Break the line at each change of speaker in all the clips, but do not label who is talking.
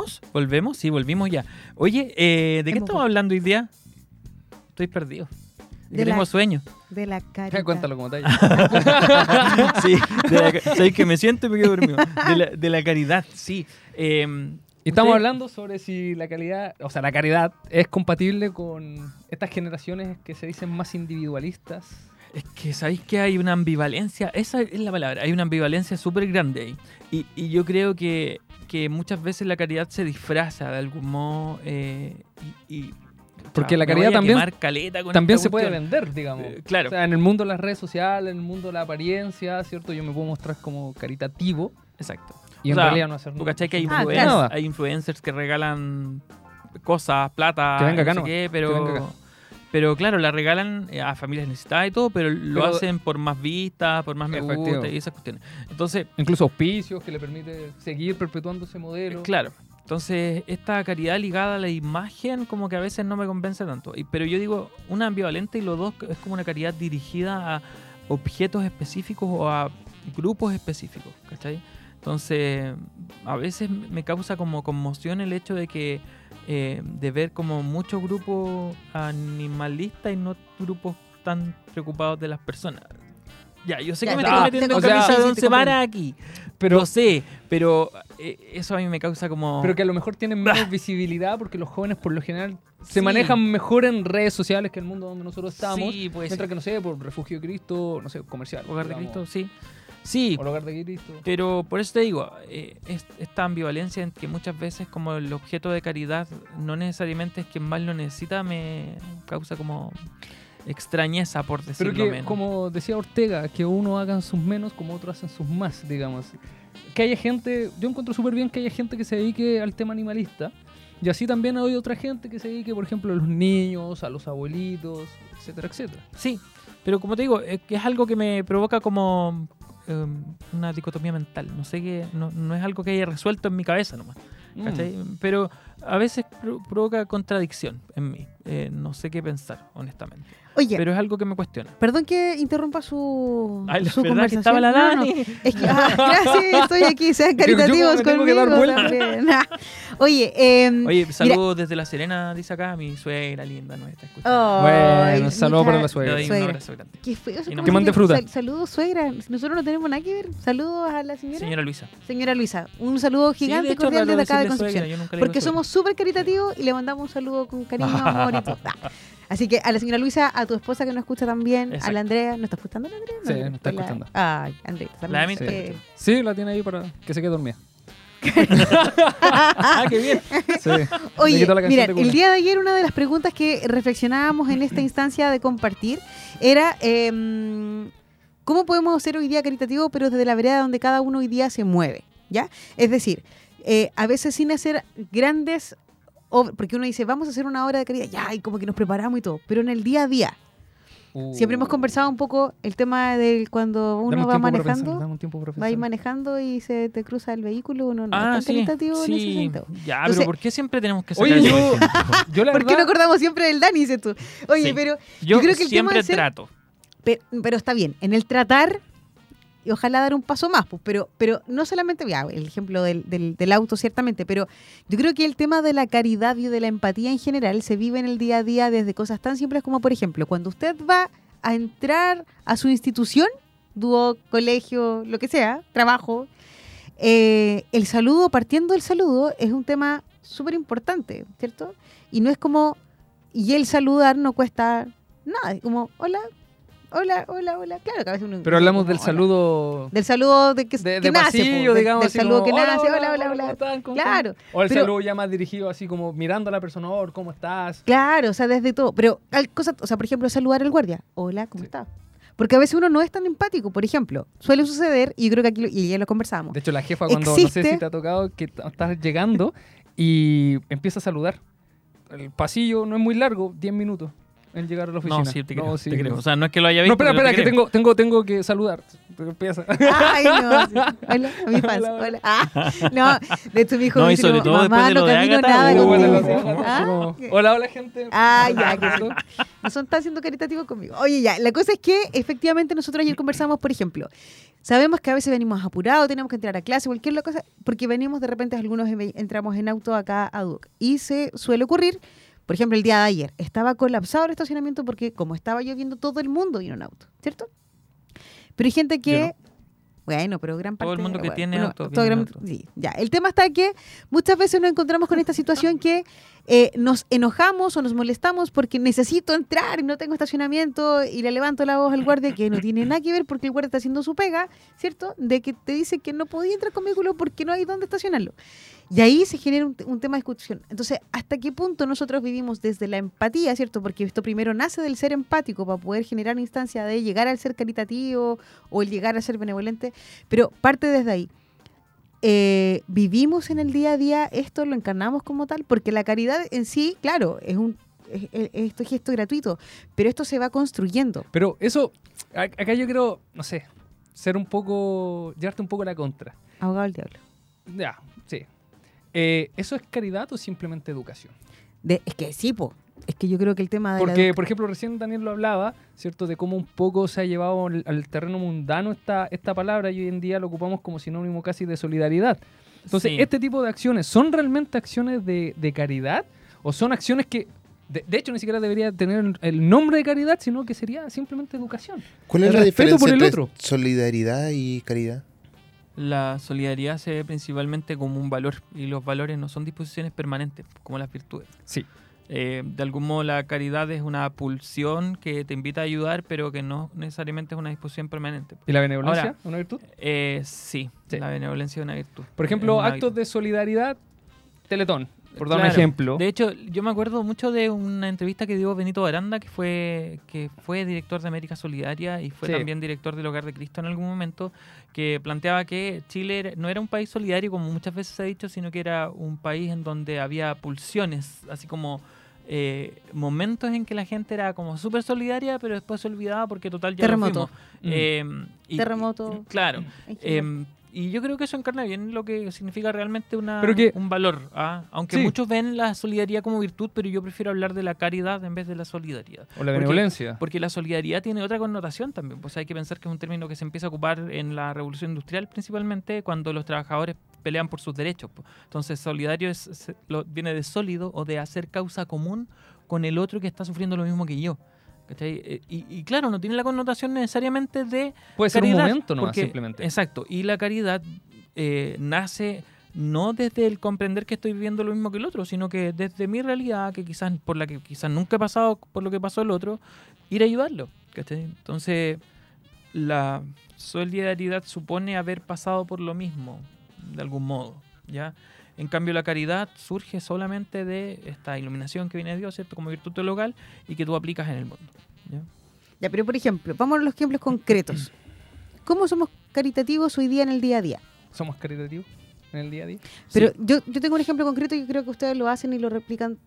¿Volvemos? ¿Volvemos? Sí, volvimos ya. Oye, eh, ¿de qué estamos hablando hoy día? Estoy perdido.
De
tengo sueño.
De la carita.
Cuéntalo como tal.
sí, de la, sabéis que me siento y me quedo dormido. De la, de la caridad, sí. Eh,
Y estamos
usted-
hablando sobre si la calidad, o sea, la caridad es compatible con estas generaciones que se dicen más individualistas.
Es que sabéis que hay una ambivalencia, esa es la palabra, hay una ambivalencia súper grande ahí. Y, y yo creo que, que muchas veces la caridad se disfraza de algún modo. eh, y, y-
Porque la
me
caridad también-
quemar caleta con
También se puede vender, digamos.
Eh, claro.
O sea, en el mundo de las redes sociales, en el mundo de la apariencia, ¿cierto? Yo me puedo mostrar como caritativo
Exacto.
y
O
en
sea,
realidad no hacer
¿Tú cachai que hay,
Ah,
influen-
claro.
hay influencers que regalan cosas, plata,
Que venga acá
no sé qué,
que
pero,
venga acá.
Pero claro, la regalan eh, a familias necesitadas y todo, pero lo
Pero-
hacen por más vistas, por más me
Efectivo.
gusta y esas cuestiones. Entonces,
Incluso auspicios que le permite seguir perpetuando ese modelo.
claro. Entonces, esta caridad ligada a la imagen como que a veces no me convence tanto. Y, pero yo digo, una ambivalente y los dos es como una caridad dirigida a objetos específicos o a grupos específicos, ¿cachai? Entonces, a veces me causa como conmoción el hecho de que eh, de ver como muchos grupos animalistas y no grupos tan preocupados de las personas. Ya, yo sé
Ya,
que me estoy
ah,
metiendo en camisa de once varas aquí.
Pero,
Lo sé, pero eh, eso a mí me causa como...
pero que a lo mejor tienen menos visibilidad porque los jóvenes por lo general se
Sí.
manejan mejor en redes sociales que el mundo donde nosotros estamos.
Sí, puede
mientras que, no sé, por Refugio de Cristo, no sé, comercial.
Hogar de
digamos,
Cristo, sí. Sí, pero por eso te digo, eh, es- esta ambivalencia en que muchas veces como el objeto de caridad no necesariamente es quien más lo necesita, me causa como extrañeza, por
Pero
decirlo
que,
menos.
como decía Ortega, que uno hagan sus menos como otros hacen sus más, digamos. Que haya gente, yo encuentro súper bien que haya gente que se dedique al tema animalista. Y así también hay otra gente que se dedique, por ejemplo, a los niños, a los abuelitos, etcétera, etcétera.
Sí, pero como te digo, es es algo que me provoca como eh, una dicotomía mental. No sé qué, no, no es algo que haya resuelto en mi cabeza nomás.
Mm.
Pero a veces pro- provoca contradicción en mí. Eh, no sé qué pensar, honestamente.
Oye,
Pero es algo que me cuestiona.
perdón que interrumpa su,
Ay, la
su
verdad que
conversación.
estaba la
No, no,
Dani.
Es que, ah, gracias, estoy aquí, sean caritativos conmigo
que dar
también. Oye, eh,
Oye, saludos desde La Serena, dice acá mi suegra linda, nos está escuchando.
ay,
Bueno, saludo para la suegra.
doy un abrazo grande.
Qué feo
no-
Que mande fruta.
Sal- saludos, suegra. Nosotros no tenemos nada que ver. Saludos a la señora.
Señora Luisa.
Señora Luisa, un saludo
Sí,
gigante
de hecho,
cordial desde acá de Concepción.
suegra,
Porque somos súper caritativos y le mandamos un saludo con cariño, amor y todo. Así que a la señora Luisa, a tu esposa que nos escucha también, a
Exacto.
la Andrea, ¿no está escuchando la Andrea?
Sí,
No,
nos está
la-
escuchando.
Ay, Andrea.
La
Sí.
Eh,
Sí, la tiene ahí para que se quede dormida.
Ah, qué bien.
Sí.
Oye, mira, el día de ayer una de las preguntas que reflexionábamos en esta instancia de compartir era em, ¿cómo podemos ser hoy día caritativos pero desde la vereda donde cada uno hoy día se mueve? ¿Ya? Es decir, eh, a veces sin hacer grandes porque uno dice, vamos a hacer una obra de caridad, ya, y como que nos preparamos y todo, pero en el día a día,
Uh.
siempre hemos conversado un poco el tema del cuando
Dame
uno
un
va
pensar,
manejando, va ahí
pensar.
manejando y se te cruza el vehículo, uno no es
Ah,
tan
sí.
caritativo en ese
Sí.
sentido.
Ya,
Entonces-
pero ¿por qué siempre tenemos que sacar
Oye, yo, yo la
¿Por qué no acordamos siempre del Dani, dices tú? Oye,
Sí.
pero,
Yo,
creo que el tema
siempre
de ser-
trato.
pe- pero, está bien, en el tratar, y ojalá dar un paso más, pues, pero, pero no solamente, el ejemplo del, del- auto, ciertamente, pero yo creo que el tema de la caridad y de la empatía en general se vive en el día a día desde cosas tan simples como, por ejemplo, cuando usted va a entrar a su institución, dúo, colegio, lo que sea, trabajo, eh, el saludo, partiendo del saludo, es un tema súper importante, ¿cierto? Y no es como, y el saludar no cuesta nada, como, hola, hola, hola, hola, claro que a veces uno...
pero hablamos del saludo
Del saludo de que,
de, de
nace,
pasillo,
del-
digamos.
del saludo que nace, hola, hola,
¿cómo
hola. Claro?
O el saludo ya más dirigido así como mirando a la persona, "Oh, ¿cómo estás?
Claro, o sea, desde todo. Pero hay cosas, o sea, por ejemplo, saludar al guardia. Hola, ¿cómo
Sí.
está? Porque a veces uno no es tan empático, por ejemplo. Suele suceder, y yo creo que aquí, lo- y ya lo conversamos.
De hecho, la jefa cuando, no sé
Existe-
si te ha tocado, que estás llegando y empieza a saludar. El pasillo no es muy largo, 10 minutos en llegar a la oficina.
No, sí, te creo.
sí,
te creo.
no.
O sea, no es que lo haya
No,
visto.
espera,
pero
espera,
te
que
creo.
tengo, tengo, tengo que saludar. Empieza.
Ay, no. sí. Hola, a mis fans.
Hola, hola.
Hola. Ah, no, de hecho mi hijo
No,
me
y
dice
sobre
como,
todo después
mamá,
de
no
de
camino
Ágata,
nada
uh,
así
Ah,
Hola, hola, gente.
Ah, ya, que son- no son tan siendo caritativos conmigo. Oye, ya, la cosa es que efectivamente nosotros ayer conversamos, por ejemplo, Sabemos que a veces venimos apurados, tenemos que entrar a clase, cualquier cosa, porque venimos de repente, algunos en- entramos en auto acá a Duc. Y se suele ocurrir, por ejemplo, el día de ayer, estaba colapsado el estacionamiento porque como estaba lloviendo, todo el mundo vino en auto, ¿cierto? Pero hay gente que... Bueno, pero gran parte...
Todo el mundo que
bueno,
tiene
bueno,
auto
todo gran-
auto.
sí, ya. El tema está que muchas veces nos encontramos con esta situación que eh, nos enojamos o nos molestamos porque necesito entrar y no tengo estacionamiento y le levanto la voz al guardia que no tiene nada que ver porque el guardia está haciendo su pega, ¿cierto? De que te dice que no podía entrar con vehículo porque no hay dónde estacionarlo. Y ahí se genera un, te- un tema de discusión. Entonces, ¿hasta qué punto nosotros vivimos desde la empatía, ¿cierto? Porque esto primero nace del ser empático para poder generar una instancia de llegar al ser caritativo o el llegar a ser benevolente, pero parte desde ahí eh, vivimos en el día a día esto, lo encarnamos como tal, porque la caridad en sí, claro, es un es, es- esto es gesto gratuito, pero esto se va construyendo.
Pero eso, acá yo quiero, no sé, ser un poco, llevarte un poco a la contra.
Abogado del diablo.
Ya, sí. Eh, ¿Eso es caridad o simplemente educación?
De- es que sí, po. Es que yo creo que el tema de
Porque, por ejemplo, recién Daniel lo hablaba, ¿cierto? De cómo un poco se ha llevado al, al terreno mundano esta, esta palabra y hoy en día lo ocupamos como sinónimo casi de solidaridad. Entonces,
Sí.
¿este tipo de acciones son realmente acciones de, de caridad? ¿O son acciones que, de, de hecho, ni siquiera debería tener el nombre de caridad, sino que sería simplemente educación?
¿Cuál es
El
la
respeto
diferencia
por el
entre
otro.
solidaridad y caridad?
La solidaridad se ve principalmente como un valor y los valores no son disposiciones permanentes como las virtudes.
Sí.
Eh, de algún modo la caridad es una pulsión que te invita a ayudar pero que no necesariamente es una disposición permanente.
¿Y la benevolencia?
Ahora,
¿Una virtud?
Eh, sí,
Sí.
la benevolencia es una virtud.
Por ejemplo, actos
virtud.
de solidaridad, Teletón, por dar un ejemplo.
De hecho, yo me acuerdo mucho de una entrevista que dio Benito Baranda, que fue, que fue director de América Solidaria y fue
Sí.
también director del Hogar de Cristo en algún momento, que planteaba que Chile no era un país solidario como muchas veces se ha dicho, sino que era un país en donde había pulsiones, así como eh, momentos en que la gente era como súper solidaria, pero después se olvidaba porque total ya
Terremoto.
fuimos.
Mm.
Eh, y-
Terremoto.
Claro. Em, y yo creo que eso encarna bien lo que significa realmente una,
Pero que-
un valor. ¿ah? Aunque
Sí.
muchos ven la solidaridad como virtud, pero yo prefiero hablar de la caridad en vez de la solidaridad.
o la benevolencia.
Porque la solidaridad tiene otra connotación también. Pues hay que pensar que es un término que se empieza a ocupar en la revolución industrial principalmente cuando los trabajadores pelean por sus derechos. po. Entonces, solidario es, se- lo- viene de sólido o de hacer causa común con el otro que está sufriendo lo mismo que yo. ¿Cachai? Eh, Y, y claro, no tiene la connotación necesariamente de
Puede ser un
caridad,
momento nomás,
porque-
simplemente.
Exacto. Y la caridad eh, nace no desde el comprender que estoy viviendo lo mismo que el otro, sino que desde mi realidad, que quizás por la que quizás nunca he pasado por lo que pasó el otro, ir a ayudarlo. ¿cachai? Entonces, la solidaridad supone haber pasado por lo mismo, de algún modo. ¿ya? En cambio, la caridad surge solamente de esta iluminación que viene de Dios, ¿cierto? Como virtud local y que tú aplicas en el mundo. ¿ya?
Ya, pero por ejemplo, vamos a los ejemplos concretos. ¿Cómo somos caritativos hoy día en el día a día?
¿Somos caritativos en el día a día?
Pero yo, yo tengo un ejemplo concreto y yo creo que ustedes lo hacen y lo replican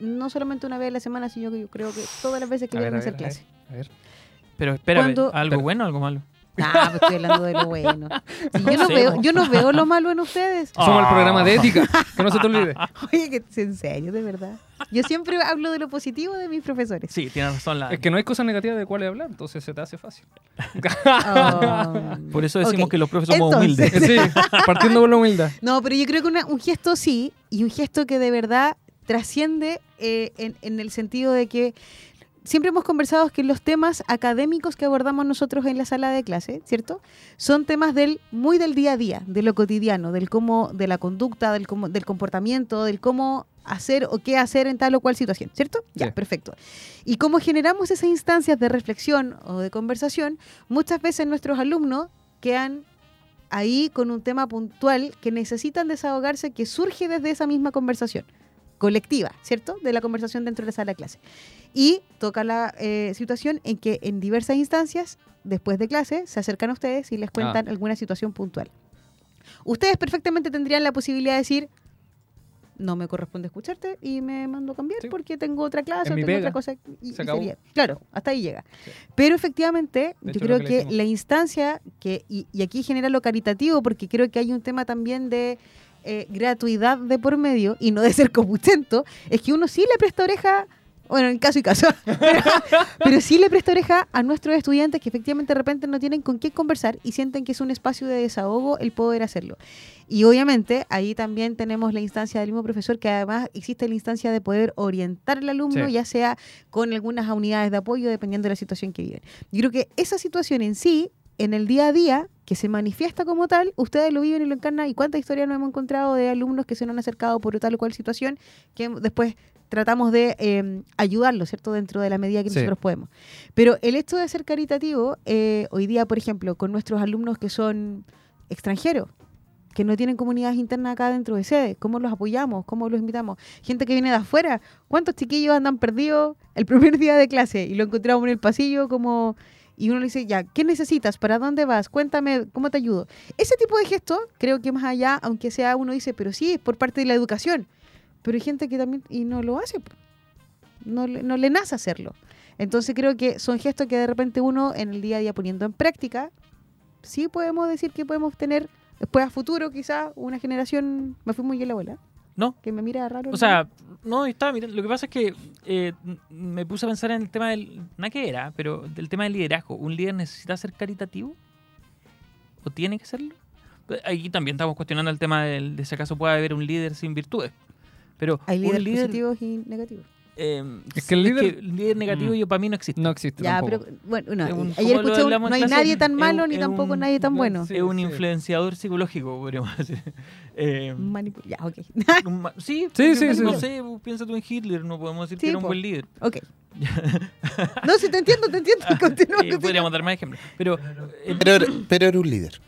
no solamente una vez a la semana, sino que yo creo que todas las veces que llegan a
a
hacer
ver, a ver.
clase.
A ver.
Pero espera,
Cuando-
¿algo
Pero-
bueno o algo malo?
Ah, pues estoy hablando de lo bueno. Yo, no
Sí,
veo, yo no veo lo malo en ustedes.
Somos el programa de ética, que no se te olvide.
Oye, que es en serio, de verdad. Yo siempre hablo de lo positivo de mis profesores.
Sí, tienes razón. La...
Es que no hay cosas negativas de cuáles hablar, entonces se te hace fácil.
Por eso decimos que los profes somos
Entonces-
humildes.
Sí, partiendo con la humildad.
No, pero yo creo que una- un gesto sí, y un gesto que de verdad trasciende eh, en, en el sentido de que siempre hemos conversado que los temas académicos que abordamos nosotros en la sala de clase, ¿cierto? Son temas del muy del día a día, de lo cotidiano, del cómo, de la conducta, del cómo, del comportamiento, del cómo hacer o qué hacer en tal o cual situación, ¿cierto? Ya,
Sí.
perfecto. Y cómo generamos esas instancias de reflexión o de conversación, muchas veces nuestros alumnos quedan ahí con un tema puntual que necesitan desahogarse que surge desde esa misma conversación colectiva, ¿cierto? De la conversación dentro de la sala de clase. Y toca la eh, situación en que en diversas instancias, después de clase, se acercan a ustedes y les cuentan alguna situación puntual. Ustedes perfectamente tendrían la posibilidad de decir, no me corresponde escucharte y me mando a cambiar
Sí.
porque tengo otra clase o tengo
pega.
otra cosa. Y,
Se
y
acabó.
sería- Claro, hasta ahí llega.
Sí.
Pero efectivamente,
De
yo
hecho,
creo
que
la instancia, que y, y aquí genera lo caritativo, porque creo que hay un tema también de eh, gratuidad de por medio y no de ser copuchento, es que uno sí le presta oreja Bueno, en caso y caso. Pero, pero sí le presto oreja a nuestros estudiantes que efectivamente de repente no tienen con quién conversar y sienten que es un espacio de desahogo el poder hacerlo. Y obviamente ahí también tenemos la instancia del mismo profesor, que además existe la instancia de poder orientar al alumno,
Sí.
ya sea con algunas unidades de apoyo, dependiendo de la situación que viven. Yo creo que esa situación en sí, en el día a día, que se manifiesta como tal, ustedes lo viven y lo encarnan. ¿Y cuántas historias nos hemos encontrado de alumnos que se nos han acercado por tal o cual situación que después tratamos de eh, ayudarlos, ¿cierto? Dentro de la medida que
Sí.
nosotros podemos. Pero el hecho de ser caritativo, eh, hoy día, por ejemplo, con nuestros alumnos que son extranjeros, que no tienen comunidades internas acá dentro de sede, ¿cómo los apoyamos? ¿Cómo los invitamos? Gente que viene de afuera, ¿cuántos chiquillos andan perdidos el primer día de clase y lo encontramos en el pasillo como... Y uno le dice, ya, ¿qué necesitas? ¿Para dónde vas? Cuéntame, ¿cómo te ayudo? Ese tipo de gestos, creo que más allá, aunque sea uno dice, pero sí, es por parte de la educación. Pero hay gente que también, y no lo hace, no, no le nace hacerlo. Entonces creo que son gestos que de repente uno en el día a día poniendo en práctica, sí podemos decir que podemos tener después a futuro quizá una generación, me fui muy en la abuela,
No,
que me mira raro.
O sea, no, estaba mirando. Lo que pasa es que eh, me puse a pensar en el tema del. Nada que era, pero del tema del liderazgo. ¿Un líder necesita ser caritativo? ¿O tiene que serlo? Pues Ahí también estamos cuestionando el tema del, de si acaso puede haber un líder sin virtudes. Pero
hay líderes
líder.
positivos y negativos.
Eh,
Es que el líder-
líder negativo
Mm.
yo para mí no existe.
No existe
Ya,
tampoco.
pero bueno, no,
Es un-
ayer escuché no hay nadie tan
es
malo
un-
ni
es
tampoco
un-
nadie tan
no,
bueno.
sí.
es un influenciador psicológico, podríamos decir. Eh,
ya, ok.
sí,
Sí, sí, sí.
no sé, piensa tú en Hitler, no podemos decir
Sí,
que era un
po.
buen líder.
ok. no, sí, te entiendo, te entiendo. Continúa,
Eh,
continúa.
podríamos dar más ejemplos. Pero eh,
Pero, era- pero era un líder.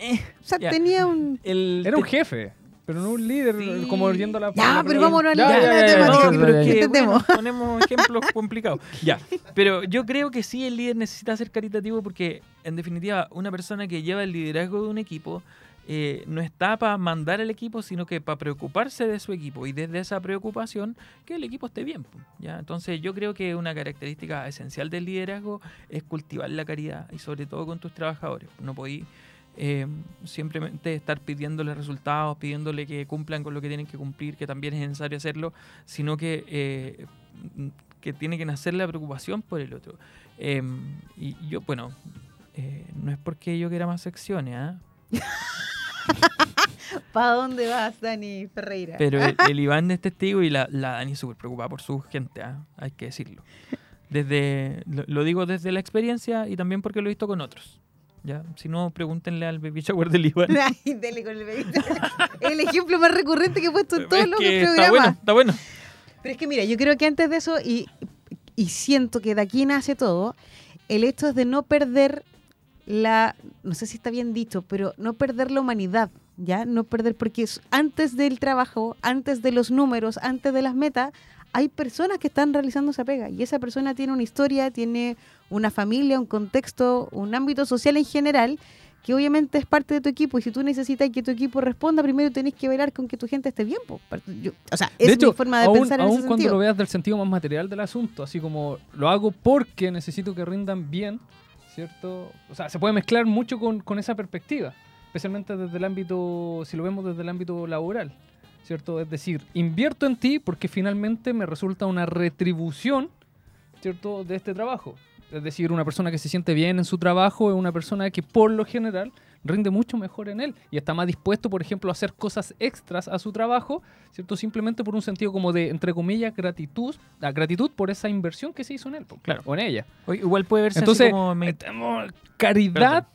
eh,
O sea,
ya.
tenía un...
el
Era un jefe, pero no un líder,
Sí.
como yendo a la...
Ya, pero vámonos al
bueno, ponemos ejemplos complicados. Ya, pero yo creo que sí el líder necesita ser caritativo porque, en definitiva, una persona que lleva el liderazgo de un equipo eh, no está para mandar al equipo, sino que para preocuparse de su equipo y desde esa preocupación que el equipo esté bien. ¿ya? Entonces yo creo que una característica esencial del liderazgo es cultivar la caridad y sobre todo con tus trabajadores. No podéis eh, simplemente estar pidiéndole resultados, pidiéndole que cumplan con lo que tienen que cumplir, que también es necesario hacerlo, sino que, eh, que tiene que nacer la preocupación por el otro. Eh, y yo, bueno, eh, no es porque yo quiera más secciones, ¿ah?
¿Para dónde vas, Dani Ferreira?
pero el, el Iván es testigo y la, la Dani súper preocupada por su gente, ¿ah? hay que decirlo. Desde, lo, lo digo desde la experiencia y también porque lo he visto con otros. ¿Ya? Si no, pregúntenle al baby shower del Iván.
Ay, dele con el ejemplo más recurrente que he puesto en todos
Es
los programas.
está bueno, está bueno.
Pero es que mira, yo creo que antes de eso, y, y siento que de aquí nace todo, el hecho es de no perder la, no sé si está bien dicho, pero no perder la humanidad, ¿ya? No perder, porque es- antes del trabajo, antes de los números, antes de las metas, hay personas que están realizando esa pega y esa persona tiene una historia, tiene una familia, un contexto, un ámbito social en general que obviamente es parte de tu equipo y si tú necesitas que tu equipo responda, primero tenés que velar con que tu gente esté bien. po. Yo- o sea, es
de hecho,
mi forma de
aún,
pensar en
aún
ese
cuando
sentido.
lo veas del sentido más material del asunto, así como lo hago porque necesito que rindan bien, ¿cierto? O sea, se puede mezclar mucho con, con esa perspectiva, especialmente desde el ámbito, si lo vemos desde el ámbito laboral, ¿cierto? Es decir, invierto en ti porque finalmente me resulta una retribución, ¿cierto? De este trabajo. Es decir, una persona que se siente bien en su trabajo es una persona que por lo general rinde mucho mejor en él y está más dispuesto, por ejemplo, a hacer cosas extras a su trabajo, ¿cierto? Simplemente por un sentido como de, entre comillas, gratitud, la gratitud por esa inversión que se hizo en él,
Claro.
o en ella.
O igual puede verse
Entonces,
así como me-
caridad,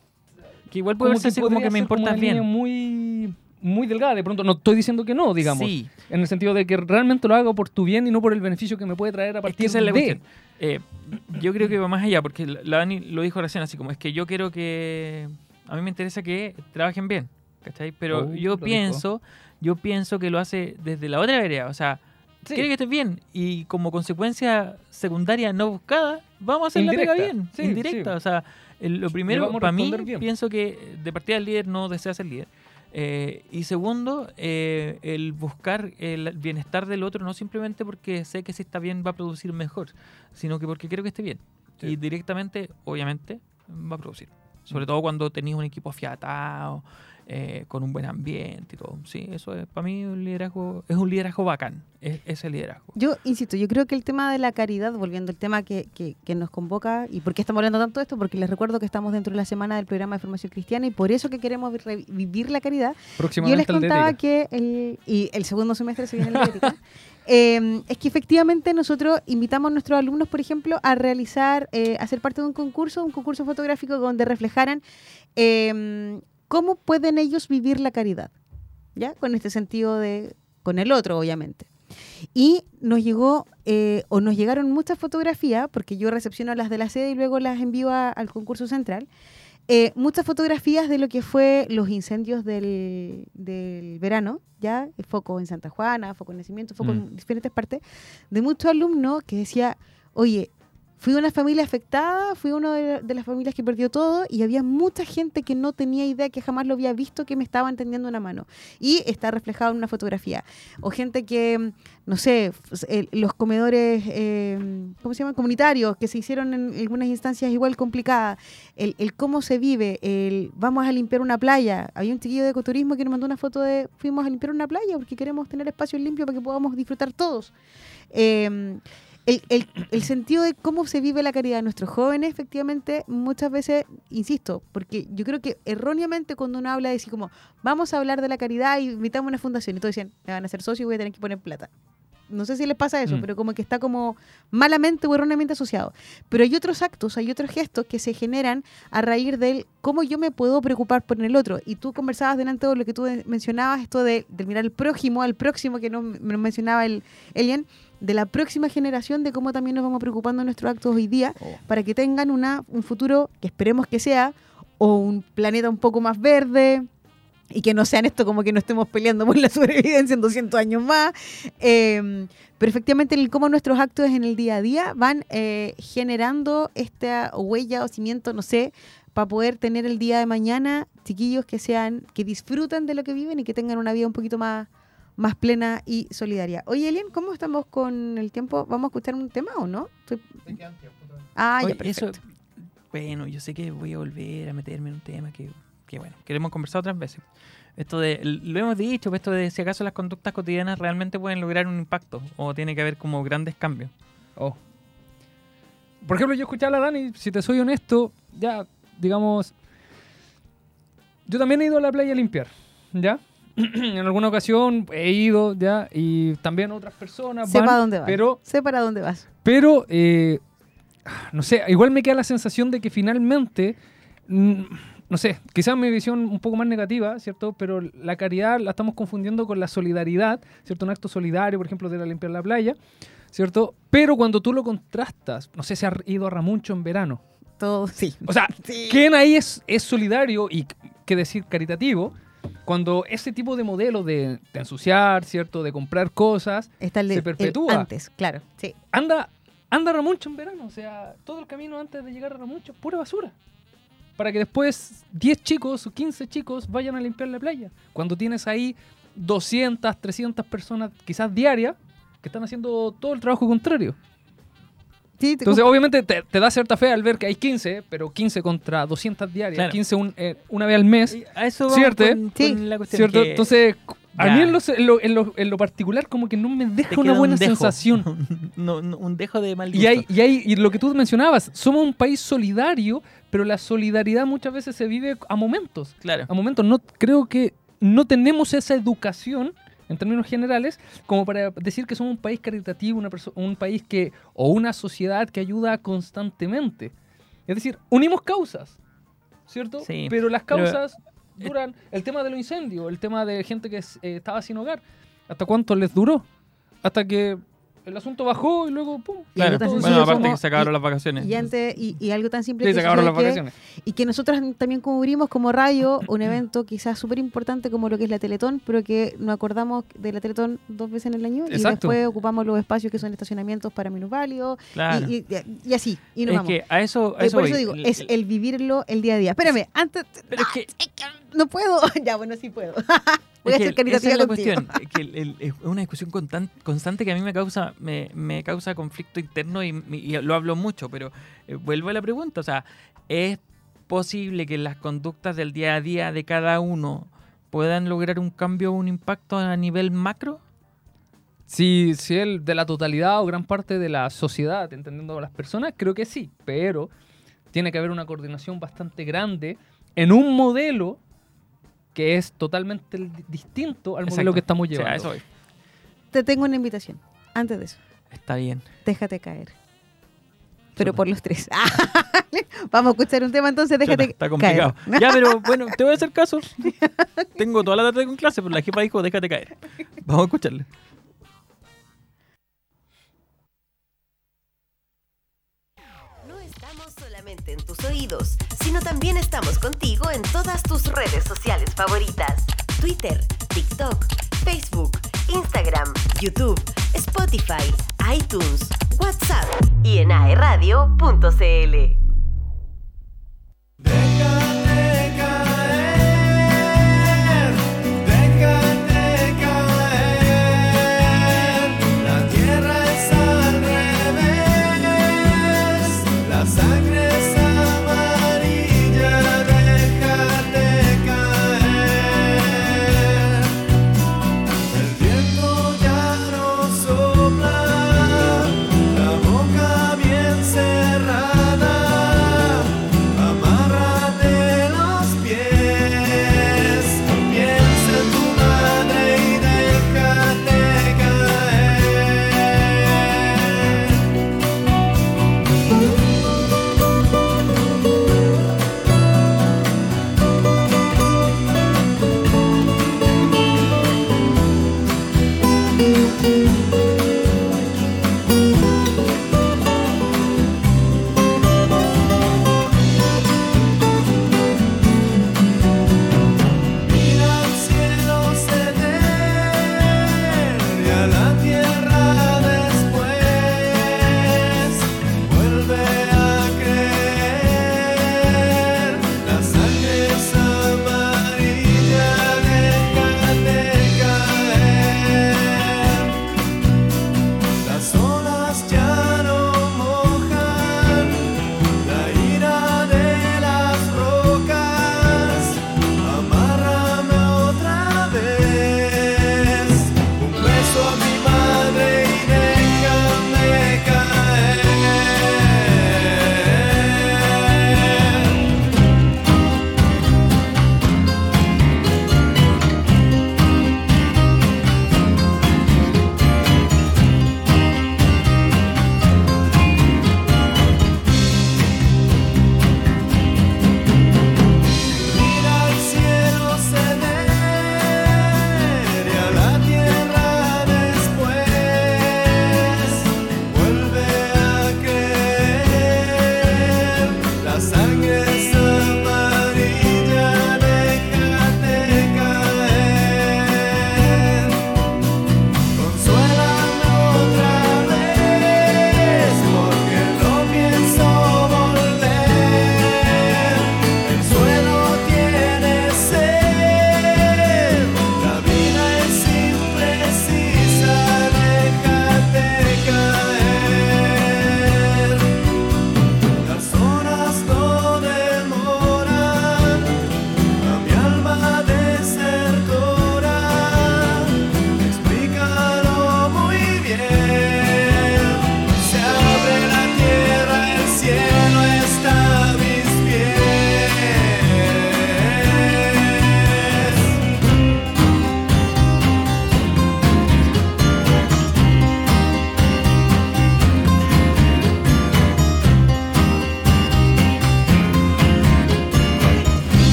que igual puede verse así como que me
línea
bien.
muy muy delgada, de pronto no estoy diciendo que no, digamos,
Sí,
en el sentido de que realmente lo hago por tu bien y no por el beneficio que me puede traer a
es que
partir
esa es la
de.
Eh, yo creo que va más allá, porque la Dani lo dijo recién, así como es que yo quiero que. A mí me interesa que trabajen bien, ¿cachai? Pero
Oh,
yo pienso, yo pienso que lo hace desde la otra vereda, o sea,
Sí.
quiere que estés bien y como consecuencia secundaria no buscada, vamos a hacer la pega bien,
sí,
indirecta.
sí.
O sea, lo primero, para mí,
bien.
pienso que de partida el líder no desea ser líder. Eh, y segundo, eh, el buscar el bienestar del otro no simplemente porque sé que si está bien va a producir mejor, sino que porque quiero que esté bien.
Sí.
Y directamente, obviamente, va a producir. Sobre todo cuando tenéis un equipo afiatado, eh, con un buen ambiente y todo. Sí, eso es para mí un liderazgo, es un liderazgo bacán, es, ese liderazgo.
Yo insisto, yo creo que el tema de la caridad, volviendo al tema que, que, que nos convoca, y por qué estamos hablando tanto de esto, porque les recuerdo que estamos dentro de la semana del programa de formación cristiana y por eso que queremos vi- vivir la caridad. Yo les
el
contaba que el, y el segundo semestre se viene la ética. eh, es que efectivamente nosotros invitamos a nuestros alumnos, por ejemplo, a realizar, eh, a ser parte de un concurso, un concurso fotográfico donde reflejaran eh, cómo pueden ellos vivir la caridad, ¿ya? Con este sentido de, con el otro, obviamente. Y nos llegó, eh, o nos llegaron muchas fotografías, porque yo recepciono las de la sede y luego las envío a- al concurso central. eh, muchas fotografías de lo que fue los incendios del, del verano, ya, el foco en Santa Juana, foco en Nacimiento, foco
Mm.
en diferentes partes, de muchos alumnos que decía, oye, fui una familia afectada, fui una de, las familias que perdió todo y había mucha gente que no tenía idea, que jamás lo había visto, que me estaban tendiendo una mano. Y está reflejado en una fotografía. O gente que, no sé, el- los comedores, eh, ¿cómo se llaman? Comunitarios, que se hicieron en algunas instancias igual complicadas. El, el cómo se vive, el vamos a limpiar una playa. Había un chiquillo de ecoturismo que nos mandó una foto de fuimos a limpiar una playa porque queremos tener espacios limpios para que podamos disfrutar todos. Eh, el, el- el sentido de cómo se vive la caridad de nuestros jóvenes, efectivamente, muchas veces, insisto, porque yo creo que erróneamente cuando uno habla de decir como, vamos a hablar de la caridad y invitamos una fundación, y todos dicen, me van a hacer socio y voy a tener que poner plata. No sé si les pasa eso,
Mm.
pero como que está como malamente o erróneamente asociado. Pero hay otros actos, hay otros gestos que se generan a raíz del cómo yo me puedo preocupar por el otro. Y tú conversabas delante de lo que tú mencionabas, esto de, de mirar al prójimo, al próximo que nos mencionaba el Elian, de la próxima generación, de cómo también nos vamos preocupando en nuestros actos hoy día,
Oh.
para que tengan una, un futuro que esperemos que sea, o un planeta un poco más verde, y que no sean esto como que no estemos peleando por la sobrevivencia en 200 años más. Eh, pero efectivamente, el cómo nuestros actos en el día a día van eh, generando esta huella o cimiento, no sé, para poder tener el día de mañana chiquillos que sean, que disfruten de lo que viven y que tengan una vida un poquito más, más plena y solidaria. Oye, Elian, ¿cómo estamos con el tiempo? ¿Vamos a escuchar un tema o no? Estoy- Ah,
Oye,
ya,
eso,
perfecto.
bueno, yo sé que voy a volver a meterme en un tema que, que bueno, que hemos conversado otras veces. Esto de, lo hemos dicho, esto de si acaso las conductas cotidianas realmente pueden lograr un impacto o tiene que haber como grandes cambios.
Oh. Por ejemplo, yo escuchaba a la Dani, si te soy honesto, ya, digamos, yo también he ido a la playa a limpiar, ¿ya? en alguna ocasión he ido, ¿ya? Y también otras personas
Sé
van,
para dónde vas.
pero
Sé para dónde vas.
pero, eh, no sé, igual me queda la sensación de que finalmente, mm, no sé, quizás mi visión un poco más negativa, ¿cierto? Pero la caridad la estamos confundiendo con la solidaridad, ¿cierto? Un acto solidario, por ejemplo, de ir a limpiar la playa, ¿cierto? Pero cuando tú lo contrastas, no sé si has ido a Ramuncho en verano.
Todo, sí.
O sea, ¿quién ahí es, es solidario y, qué decir, caritativo? Cuando ese tipo de modelo de, de ensuciar, ¿cierto? De comprar cosas,
Está el,
se
de- el
perpetúa.
antes, claro. Sí.
anda, anda Ramuncho en verano. O sea, todo el camino antes de llegar a Ramuncho, pura basura. Para que después 10 chicos o 15 chicos vayan a limpiar la playa. Cuando tienes ahí 200, 300 personas, quizás diarias, que están haciendo todo el trabajo contrario.
Sí, te
Entonces, obviamente, te, te da cierta fe al ver que hay 15, pero 15 contra 200 diarias,
Claro.
15 un- eh, una vez al mes.
Y a eso vamos
¿Cierto?
con,
Sí.
con la cuestión
¿Cierto?
que-
Entonces, a
Ya.
mí en lo, en, lo, en lo- en lo particular como que no me deja una
un
buena sensación.
No, no, un dejo de mal
Y, hay, y, hay, y lo que tú mencionabas, somos un país solidario, pero la solidaridad muchas veces se vive a momentos.
Claro.
A momentos no creo que no tenemos esa educación en términos generales como para decir que somos un país caritativo, una un país que o una sociedad que ayuda constantemente. Es decir, unimos causas, ¿cierto?
Sí,
pero las
pero-
causas duran el tema de los incendios, el tema de gente que eh, estaba sin hogar, ¿hasta cuánto les duró? Hasta que el asunto bajó y luego pum.
Claro. Bueno, aparte
como-
que se acabaron
y-
las vacaciones.
Y, antes, y, y algo tan simple
Sí,
que
se acabaron las
que-
vacaciones.
Y que nosotros también cubrimos como radio un evento quizás súper importante como lo que es la Teletón, pero que nos acordamos de la Teletón dos veces en el año y después ocupamos los espacios que son estacionamientos para minusválidos
Claro.
y, así, y nos
es
vamos.
que a eso, a eso
por
voy.
eso digo, es
el-
vivirlo el día a día. Espérame, antes...
Pero es
Ah,
que-
es que no puedo. ya, bueno, sí puedo. Voy
Es
a
que
ser caritativa
esa es la
contigo.
cuestión, es que el- el- es una discusión constan- constante que a mí me causa me, me causa conflicto interno y, y lo hablo mucho, pero eh, vuelvo a la pregunta, o sea, ¿es posible que las conductas del día a día de cada uno puedan lograr un cambio, un impacto a nivel macro.
Si, si el de la totalidad o gran parte de la sociedad, entendiendo a las personas, creo que sí, pero tiene que haber una coordinación bastante grande en un modelo que es totalmente distinto al modelo
Exacto.
que estamos
O sea,
llevando.
eso es.
Te tengo una invitación. Antes de eso,
Está bien.
déjate caer. Pero por los tres. Vamos a escuchar un tema entonces, déjate
Chuta, está complicado.
caer.
Ya, pero bueno, te voy a hacer caso. Tengo toda la tarde con clase, pero la jefa dijo, déjate caer. Vamos a escucharle.
Oídos, sino también estamos contigo en todas tus redes sociales favoritas. Twitter, TikTok, Facebook, Instagram, YouTube, Spotify, iTunes, WhatsApp y en aeradio.cl.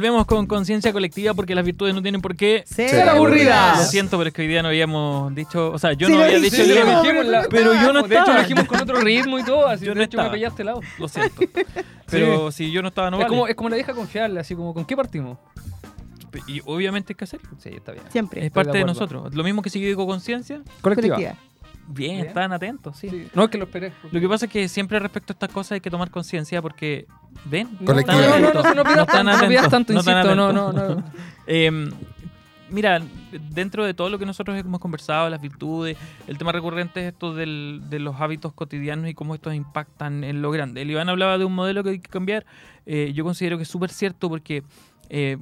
Volvemos con conciencia colectiva porque las virtudes no tienen por qué
Ser
Ser
Lo
aburridas.
siento, pero es que hoy día no habíamos dicho, o sea, yo
Sí,
no había dicho
sí,
que-
lo
dijimos, la-
pero yo no
De hecho, lo
estaba.
dijimos con otro ritmo y todo, así
Yo
de
no
hecho me
estaba.
pillaste lado.
Lo siento. Pero si yo no estaba, no
es,
vale.
como, es como la vieja confiable, así como, ¿con qué partimos?
Y obviamente hay que hacerlo.
Sí, está bien.
Es
Siempre.
Estoy
parte
de
nosotros. Lo mismo que si yo digo conciencia,
Colectiva.
Colectiva.
Bien,
Bien.
estaban atentos, sí.
Sí. No es que lo esperé.
Lo que pasa es que siempre respecto a estas cosas hay que tomar conciencia porque, ¿ven?
No,
Colectivo.
no, no, no,
atentos,
no, no
están
no
atentos,
tanto,
no están
insisto. No, no.
Eh, mira, dentro de todo lo que nosotros hemos conversado, las virtudes, el tema recurrente es esto del- de los hábitos cotidianos y cómo estos impactan en lo grande. El Iván hablaba de un modelo que hay que cambiar. eh, yo considero que es súper cierto porque, eh,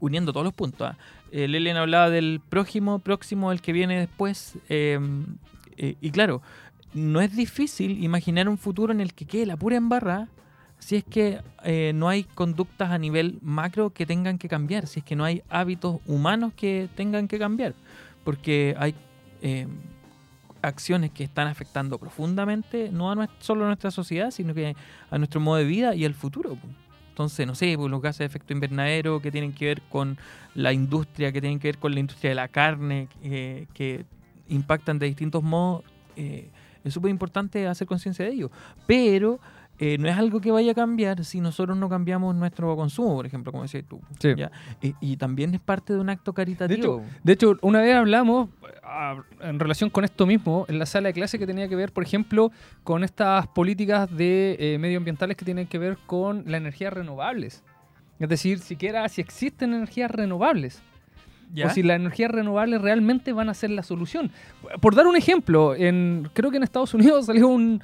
uniendo todos los puntos, ¿ah? eh, Lelian hablaba del prójimo, próximo, el que viene después. Eh, y claro, no es difícil imaginar un futuro en el que quede la pura embarra si es que eh, no hay conductas a nivel macro que tengan que cambiar, si es que no hay hábitos humanos que tengan que cambiar, porque hay eh, acciones que están afectando profundamente no a solo a nuestra sociedad, sino que a nuestro modo de vida y al futuro. Entonces, no sé, los gases de efecto invernadero que tienen que ver con la industria, que tienen que ver con la industria de la carne, que impactan de distintos modos, eh, es súper importante hacer conciencia de ello. Pero eh, no es algo que vaya a cambiar si nosotros no cambiamos nuestro consumo, por ejemplo, como decías tú.
Sí.
¿ya? Y, y también es parte de un acto caritativo.
De hecho, una vez hablamos ah, en relación con esto mismo en la sala de clase que tenía que ver, por ejemplo, con estas políticas de eh, medioambientales que tienen que ver con las energías renovables. Es decir, siquiera si existen energías renovables.
¿Ya?
O si las energías renovables realmente van a ser la solución. Por dar un ejemplo, en, creo que en Estados Unidos salió un,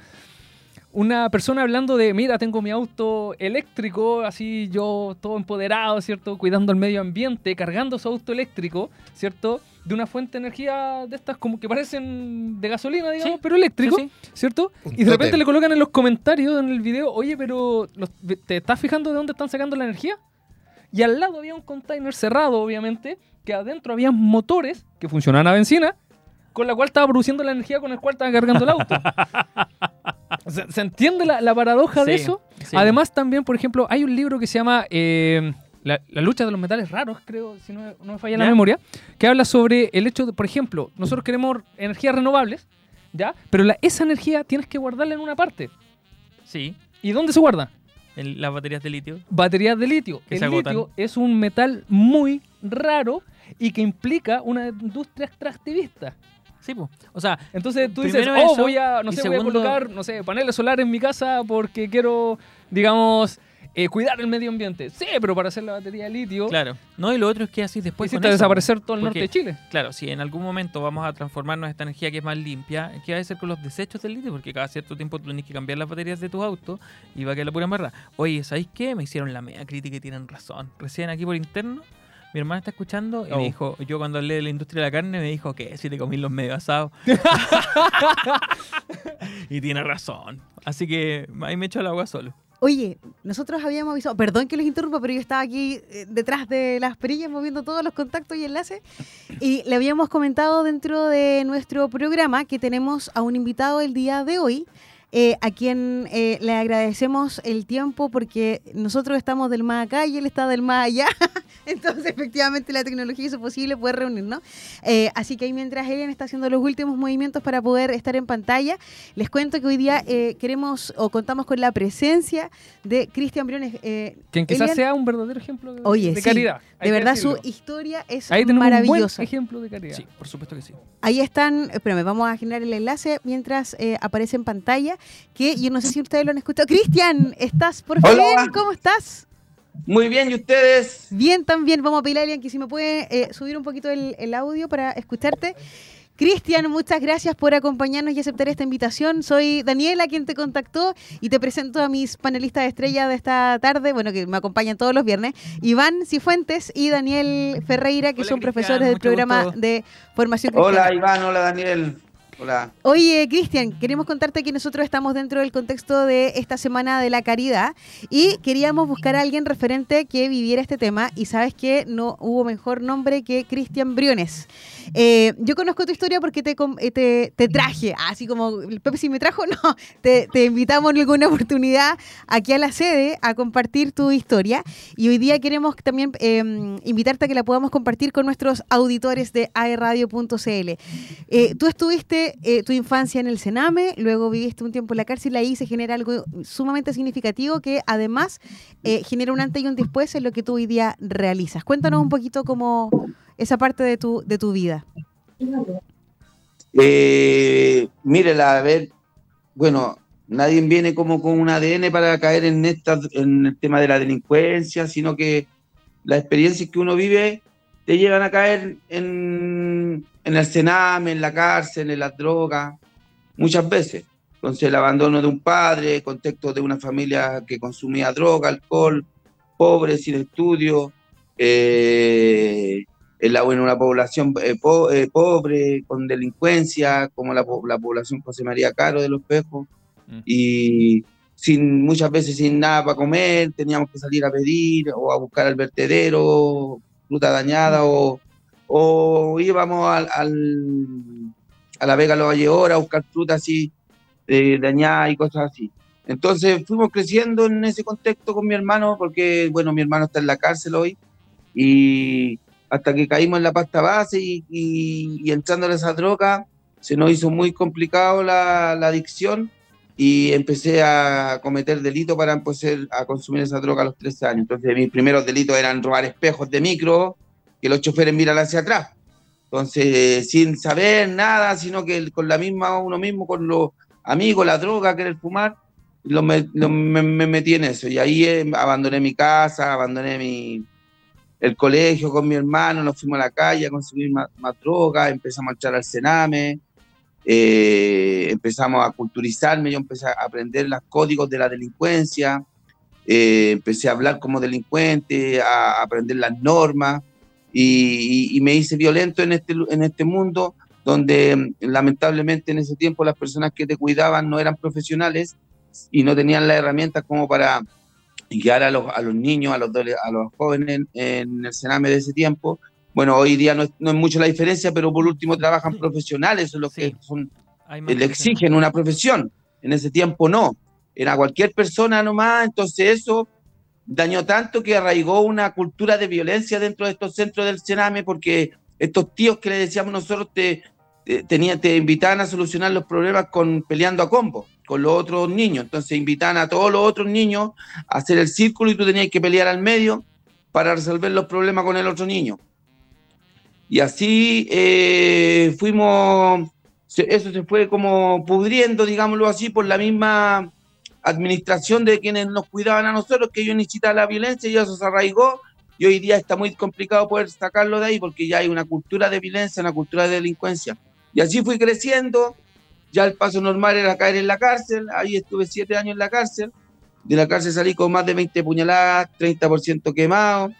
una persona hablando de, mira, tengo mi auto eléctrico, así yo todo empoderado, ¿cierto? Cuidando el medio ambiente, cargando su auto eléctrico, ¿cierto? De una fuente de energía de estas como que parecen de gasolina, digamos,
Sí,
pero eléctrico,
Sí, sí.
¿cierto?
Un
Y de repente le colocan en los comentarios en el video, oye, pero los- ¿te estás fijando de dónde están sacando la energía? Y al lado había un container cerrado, obviamente, que adentro había motores que funcionaban a benzina, con la cual estaba produciendo la energía con el cual estaba cargando el auto. ¿Se, se entiende la, la paradoja de eso?
sí.
Además, también, por ejemplo, hay un libro que se llama eh, la, la lucha de los metales raros, creo, si no, me- no me falla la memoria, que habla sobre el hecho de, por ejemplo, nosotros queremos energías renovables, ¿ya? Pero la- esa energía tienes que guardarla en una parte.
Sí,
¿Y dónde se guarda?
el- las baterías de litio.
Baterías de litio.
Que
el litio es un metal muy raro y que implica una industria extractivista.
Sí, pues. O sea,
Entonces tú dices, oh,
eso,
voy a, no sé, voy a
segundo-
colocar, no sé, paneles solares en mi casa porque quiero, digamos, eh, cuidar el medio ambiente. Sí, pero para hacer la batería de litio,
claro. No, y lo otro es que así después.
hiciste desaparecer todo el
porque-
norte de Chile.
Claro, si en algún momento vamos a transformarnos a esta energía que es más limpia, ¿qué va a hacer con los desechos del litio? Porque cada cierto tiempo tú tienes que cambiar las baterías de tus autos y va a quedar la pura embarrada. Oye, ¿sabéis qué? Me hicieron la media crítica y tienen razón. Recién aquí por interno, mi hermana está escuchando y
Oh.
me dijo, yo cuando hablé de la industria de la carne, me dijo que si te comí los medio asados. y tiene razón. Así que ahí me echo el agua solo.
Oye, nosotros habíamos avisado, perdón que los interrumpa, pero yo estaba aquí eh, detrás de las perillas moviendo todos los contactos y enlaces y le habíamos comentado dentro de nuestro programa que tenemos a un invitado el día de hoy. eh, a quien eh, le agradecemos el tiempo porque nosotros estamos del más acá y él está del más allá. Entonces, efectivamente, la tecnología hizo posible poder reunirnos. Eh, así que ahí mientras Elian está haciendo los últimos movimientos para poder estar en pantalla, les cuento que hoy día eh, queremos o contamos con la presencia de Cristian Briones. eh,
Quien quizás
Elian,
sea un verdadero ejemplo de,
Oye,
de
sí,
caridad. hay
de
que
verdad
decirlo.
su historia es
Ahí tenemos un
maravillosa.
buen ejemplo de caridad.
Sí, por supuesto que sí.
Ahí están, espérame, vamos a generar el enlace mientras eh, aparece en pantalla, que yo no sé si ustedes lo han escuchado. Cristian, ¿estás por fin?
Hola.
¿Cómo estás?
Muy bien, ¿y ustedes?
Bien, también vamos a pedirle a alguien que si me puede eh, subir un poquito el, el audio para escucharte. Cristian, muchas gracias por acompañarnos y aceptar esta invitación. Soy Daniela, quien te contactó, y te presento a mis panelistas de estrella de esta tarde, bueno, que me acompañan todos los viernes, Iván Cifuentes y Daniel Ferreira, que
Hola,
son
Cristian,
profesores del programa
gusto.
de formación cristiana.
Hola Iván, hola Daniel. Hola.
Oye, Cristian, queremos contarte que nosotros estamos dentro del contexto de esta Semana de la Caridad y queríamos buscar a alguien referente que viviera este tema y sabes que no hubo mejor nombre que Cristian Briones. Eh, yo conozco tu historia porque te, eh, te, te traje, así como el Pepe si me trajo, no, te, te invitamos en alguna oportunidad aquí a la sede a compartir tu historia y hoy día queremos también eh, invitarte a que la podamos compartir con nuestros auditores de aerradio.cl. Eh, tú estuviste eh, tu infancia en el Sename, luego viviste un tiempo en la cárcel, ahí se genera algo sumamente significativo que además eh, genera un antes y un después en lo que tú hoy día realizas. Cuéntanos un poquito como esa parte de tu, de tu vida.
Eh, mírela, a ver, bueno, nadie viene como con un ADN para caer en, esta, en el tema de la delincuencia, sino que las experiencias que uno vive te llevan a caer en, en el cename, en la cárcel, en las drogas, muchas veces. Entonces el abandono de un padre, contexto de una familia que consumía droga, alcohol, pobre, sin estudio, eh, en, la, en una población eh, po- eh, pobre, con delincuencia, como la, la población José María Caro de los Pejos,
Mm.
y sin, muchas veces sin nada para comer, teníamos que salir a pedir o a buscar al vertedero, fruta dañada, o, o íbamos al, al- a la Vega Los Valleora a buscar fruta así dañada y cosas así. Entonces fuimos creciendo en ese contexto con mi hermano, porque, bueno, mi hermano está en la cárcel hoy, y hasta que caímos en la pasta base y, y, y entrando en esa droga, se nos hizo muy complicado la, la adicción y empecé a cometer delitos para empezar a consumir esa droga a los 13 años. Entonces mis primeros delitos eran robar espejos de micro, que los choferes miran hacia atrás. Entonces, sin saber nada, sino que con la misma, uno mismo, con los amigos, la droga, querer fumar, lo me, lo- me- me metí en eso. Y ahí eh, abandoné mi casa, abandoné mi, el colegio con mi hermano, nos fuimos a la calle a consumir más, más droga, empezamos a echar al cename, eh, empezamos a culturizarme, yo empecé a aprender los códigos de la delincuencia, eh, empecé a hablar como delincuente, a, aprender las normas y, y- y me hice violento en este, en este mundo donde mm, lamentablemente en ese tiempo las personas que te cuidaban no eran profesionales y no tenían las herramientas como para guiar a los, a los niños, a los, a los jóvenes en, el Sename de ese tiempo. Bueno, hoy día no es, no es mucho la diferencia, pero por último trabajan profesionales, eso es lo
Sí.
que son
más
le exigen una profesión. En ese tiempo no. Era cualquier persona nomás. Entonces eso dañó tanto que arraigó una cultura de violencia dentro de estos centros del Sename porque estos tíos que le decíamos nosotros te, te, te invitaban a solucionar los problemas con peleando a combo con los otros niños. Entonces invitaban a todos los otros niños a hacer el círculo y tú tenías que pelear al medio para resolver los problemas con el otro niño. Y así eh, fuimos eso se fue como pudriendo, digámoslo así, por la misma administración de quienes nos cuidaban a nosotros, que ellos necesitaban la violencia y eso se arraigó. Y hoy día está muy complicado poder sacarlo de ahí porque ya hay una cultura de violencia, una cultura de delincuencia. Y así fui creciendo. Ya el paso normal era caer en la cárcel. Ahí estuve siete años en la cárcel. De la cárcel salí con más de 20 puñaladas, 30% quemado,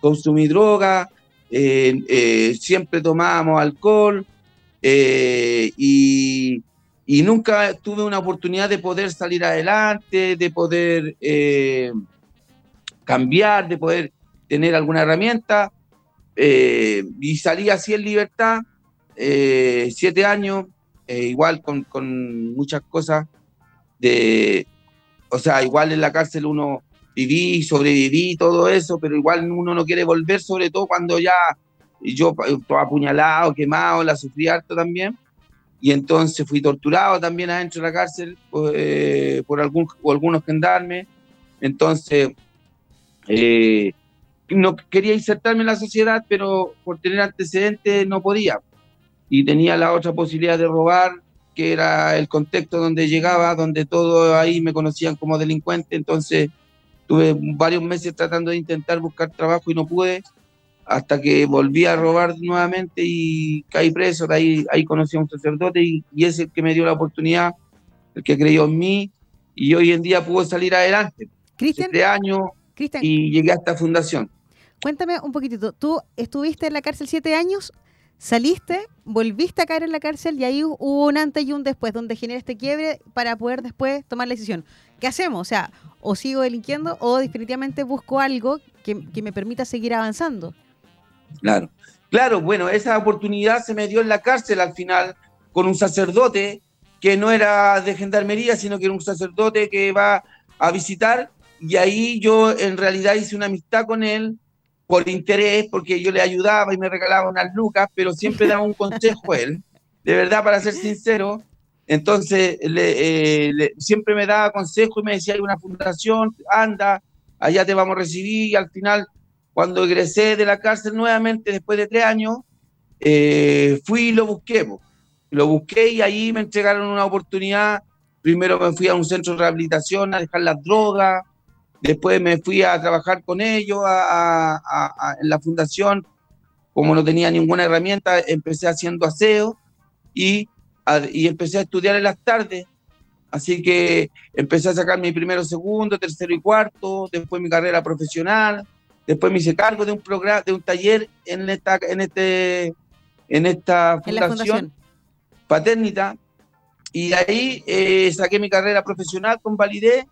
consumí droga, eh, eh, siempre tomábamos alcohol, eh, y, y nunca tuve una oportunidad de poder salir adelante, de poder eh, cambiar, de poder tener alguna herramienta. eh, y salí así en libertad, eh, siete años, eh, igual con, con muchas cosas de, o sea, igual en la cárcel uno viví, sobreviví, todo eso, pero igual uno no quiere volver, sobre todo cuando ya yo todo apuñalado, quemado, la sufrí harto también. Y entonces fui torturado también adentro de la cárcel eh, por algún, por algunos gendarmes. Entonces, eh, no quería insertarme en la sociedad, pero por tener antecedentes no podía. Y tenía la otra posibilidad de robar, que era el contexto donde llegaba, donde todos ahí me conocían como delincuente. Entonces, tuve varios meses tratando de intentar buscar trabajo y no pude hasta que volví a robar nuevamente y caí preso, ahí, ahí conocí a un sacerdote y, y es el que me dio la oportunidad, el que creyó en mí y hoy en día pude salir adelante.
Cristian,
años
Cristian,
y llegué a esta fundación.
cuéntame un poquitito. Tú estuviste en la cárcel siete años, saliste, volviste a caer en la cárcel y ahí hu- hubo un antes y un después donde genera este quiebre para poder después tomar la decisión. ¿Qué hacemos? O sea, o sigo delinquiendo o definitivamente busco algo que, que me permita seguir avanzando.
Claro. Claro, bueno, esa oportunidad se me dio en la cárcel al final con un sacerdote que no era de gendarmería, sino que era un sacerdote que va a visitar y ahí yo en realidad hice una amistad con él por interés, porque yo le ayudaba y me regalaba unas lucas, pero siempre daba un consejo él, de verdad, para ser sincero. Entonces, eh, siempre me daba consejo y me decía, hay una fundación, anda, allá te vamos a recibir y al final cuando egresé de la cárcel nuevamente, después de tres años, eh, fui y lo busqué. Lo busqué y ahí me entregaron una oportunidad. Primero me fui a un centro de rehabilitación a dejar las drogas, después me fui a trabajar con ellos a- a- a- en la fundación. Como no tenía ninguna herramienta, empecé haciendo aseo y, y empecé a estudiar en las tardes. Así que empecé a sacar mi primero, segundo, tercero y cuarto, después mi carrera profesional, después me hice cargo de un programa, de un taller en esta, en este, en esta
En la
fundación,
fundación.
Paternita, y de ahí eh, saqué mi carrera profesional con validez.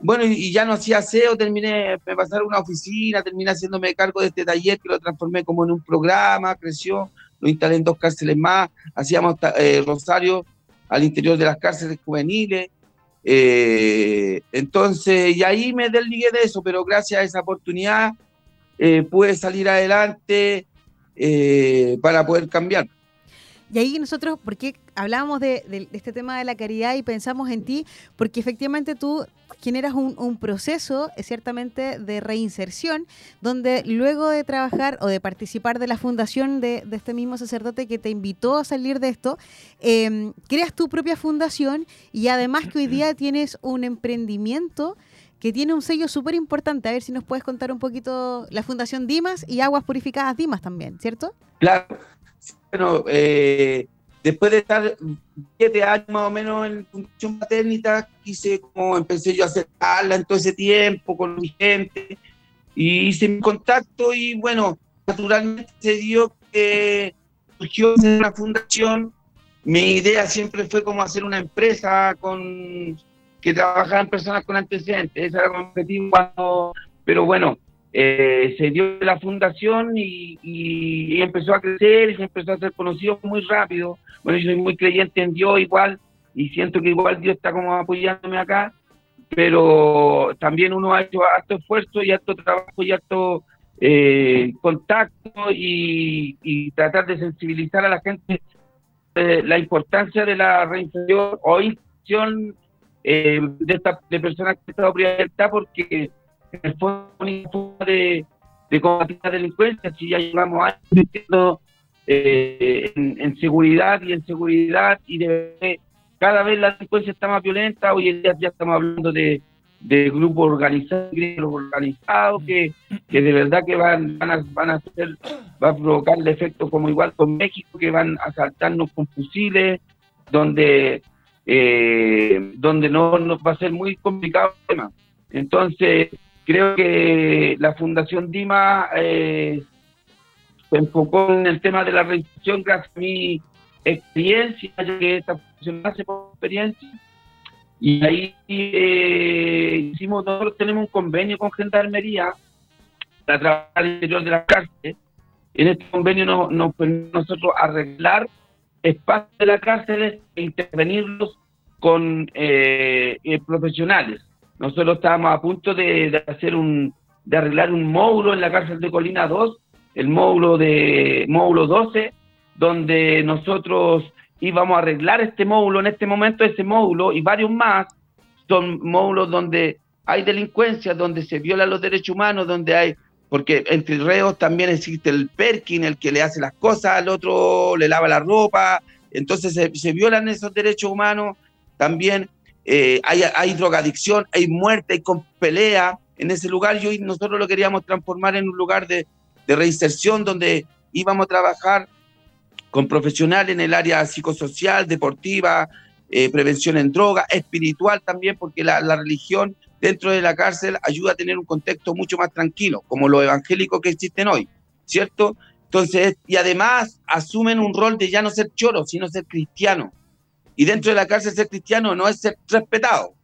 Bueno, y, y ya no hacía aseo, terminé, me pasaron una oficina, terminé haciéndome cargo de este taller que lo transformé como en un programa, creció, lo instalé en dos cárceles más, hacíamos eh, rosario al interior de las cárceles juveniles. eh, entonces, y ahí me desligué de eso, pero gracias a esa oportunidad eh, salir adelante eh, para poder cambiar.
Y ahí nosotros, porque hablábamos de, este tema de la caridad y pensamos en ti, porque efectivamente tú generas un, un proceso, eh, ciertamente, de reinserción, donde luego de trabajar o de participar de la fundación de, este mismo sacerdote que te invitó a salir de esto, eh, creas tu propia fundación y además que hoy día tienes un emprendimiento que tiene un sello súper importante. A ver si nos puedes contar un poquito la Fundación Dimas y Aguas Purificadas Dimas también, ¿cierto?
Claro. Bueno, eh, después de estar siete años más o menos en función maternita, quise como empecé yo a hacer charla en todo ese tiempo con mi gente y hice mi contacto y bueno, naturalmente se dio que surgió una fundación. Mi idea siempre fue como hacer una empresa con que trabajaran personas con antecedentes. Ese era mi objetivo cuando, pero bueno, eh, se dio la fundación y, y- y empezó a crecer y se empezó a ser conocido muy rápido. Bueno, yo soy muy creyente en Dios igual y siento que igual Dios está como apoyándome acá, pero también uno ha hecho harto esfuerzo y harto trabajo y harto eh, contacto y, y tratar de sensibilizar a la gente eh, la importancia de la reinserción o inserción eh, de, de personas que están libertad porque en el fondo es la única forma de, de combatir la delincuencia, si ya llevamos años eh, en, seguridad y en seguridad y de, cada vez la delincuencia está más violenta, hoy en día ya estamos hablando de, de grupos organizados, organizados que, que de verdad que van, van a, van a hacer, va a provocar el efecto como igual con México, que van a asaltarnos con fusiles, donde eh, donde no, no va a ser muy complicado el tema. Entonces, creo que la Fundación Dima eh, se enfocó en el tema de la reinserción gracias a mi experiencia, ya que esta fundación hace experiencia. Y ahí eh, hicimos, nosotros tenemos un convenio con Gendarmería para trabajar al interior de las cárceles. En este convenio nos, nos permite nosotros arreglar espacios de las cárceles e intervenirlos con eh, eh, profesionales. Nosotros estábamos a punto de, de hacer un, de arreglar un módulo en la cárcel de Colina 2, el módulo de módulo 12, donde nosotros íbamos a arreglar este módulo. En este momento ese módulo y varios más son módulos donde hay delincuencia, donde se violan los derechos humanos, donde hay porque entre reos también existe el Perkin, el que le hace las cosas al otro, le lava la ropa, entonces se, se violan esos derechos humanos, también eh, hay, hay drogadicción, hay muerte, hay con pelea en ese lugar. Y hoy nosotros lo queríamos transformar en un lugar de, de reinserción donde íbamos a trabajar con profesionales en el área psicosocial, deportiva, eh, prevención en droga, espiritual también, porque la, la religión dentro de la cárcel ayuda a tener un contexto mucho más tranquilo, como los evangélicos que existen hoy, ¿cierto? Entonces, y además asumen un rol de ya no ser choro, sino ser cristiano. Y dentro de la cárcel ser cristiano no es ser respetado,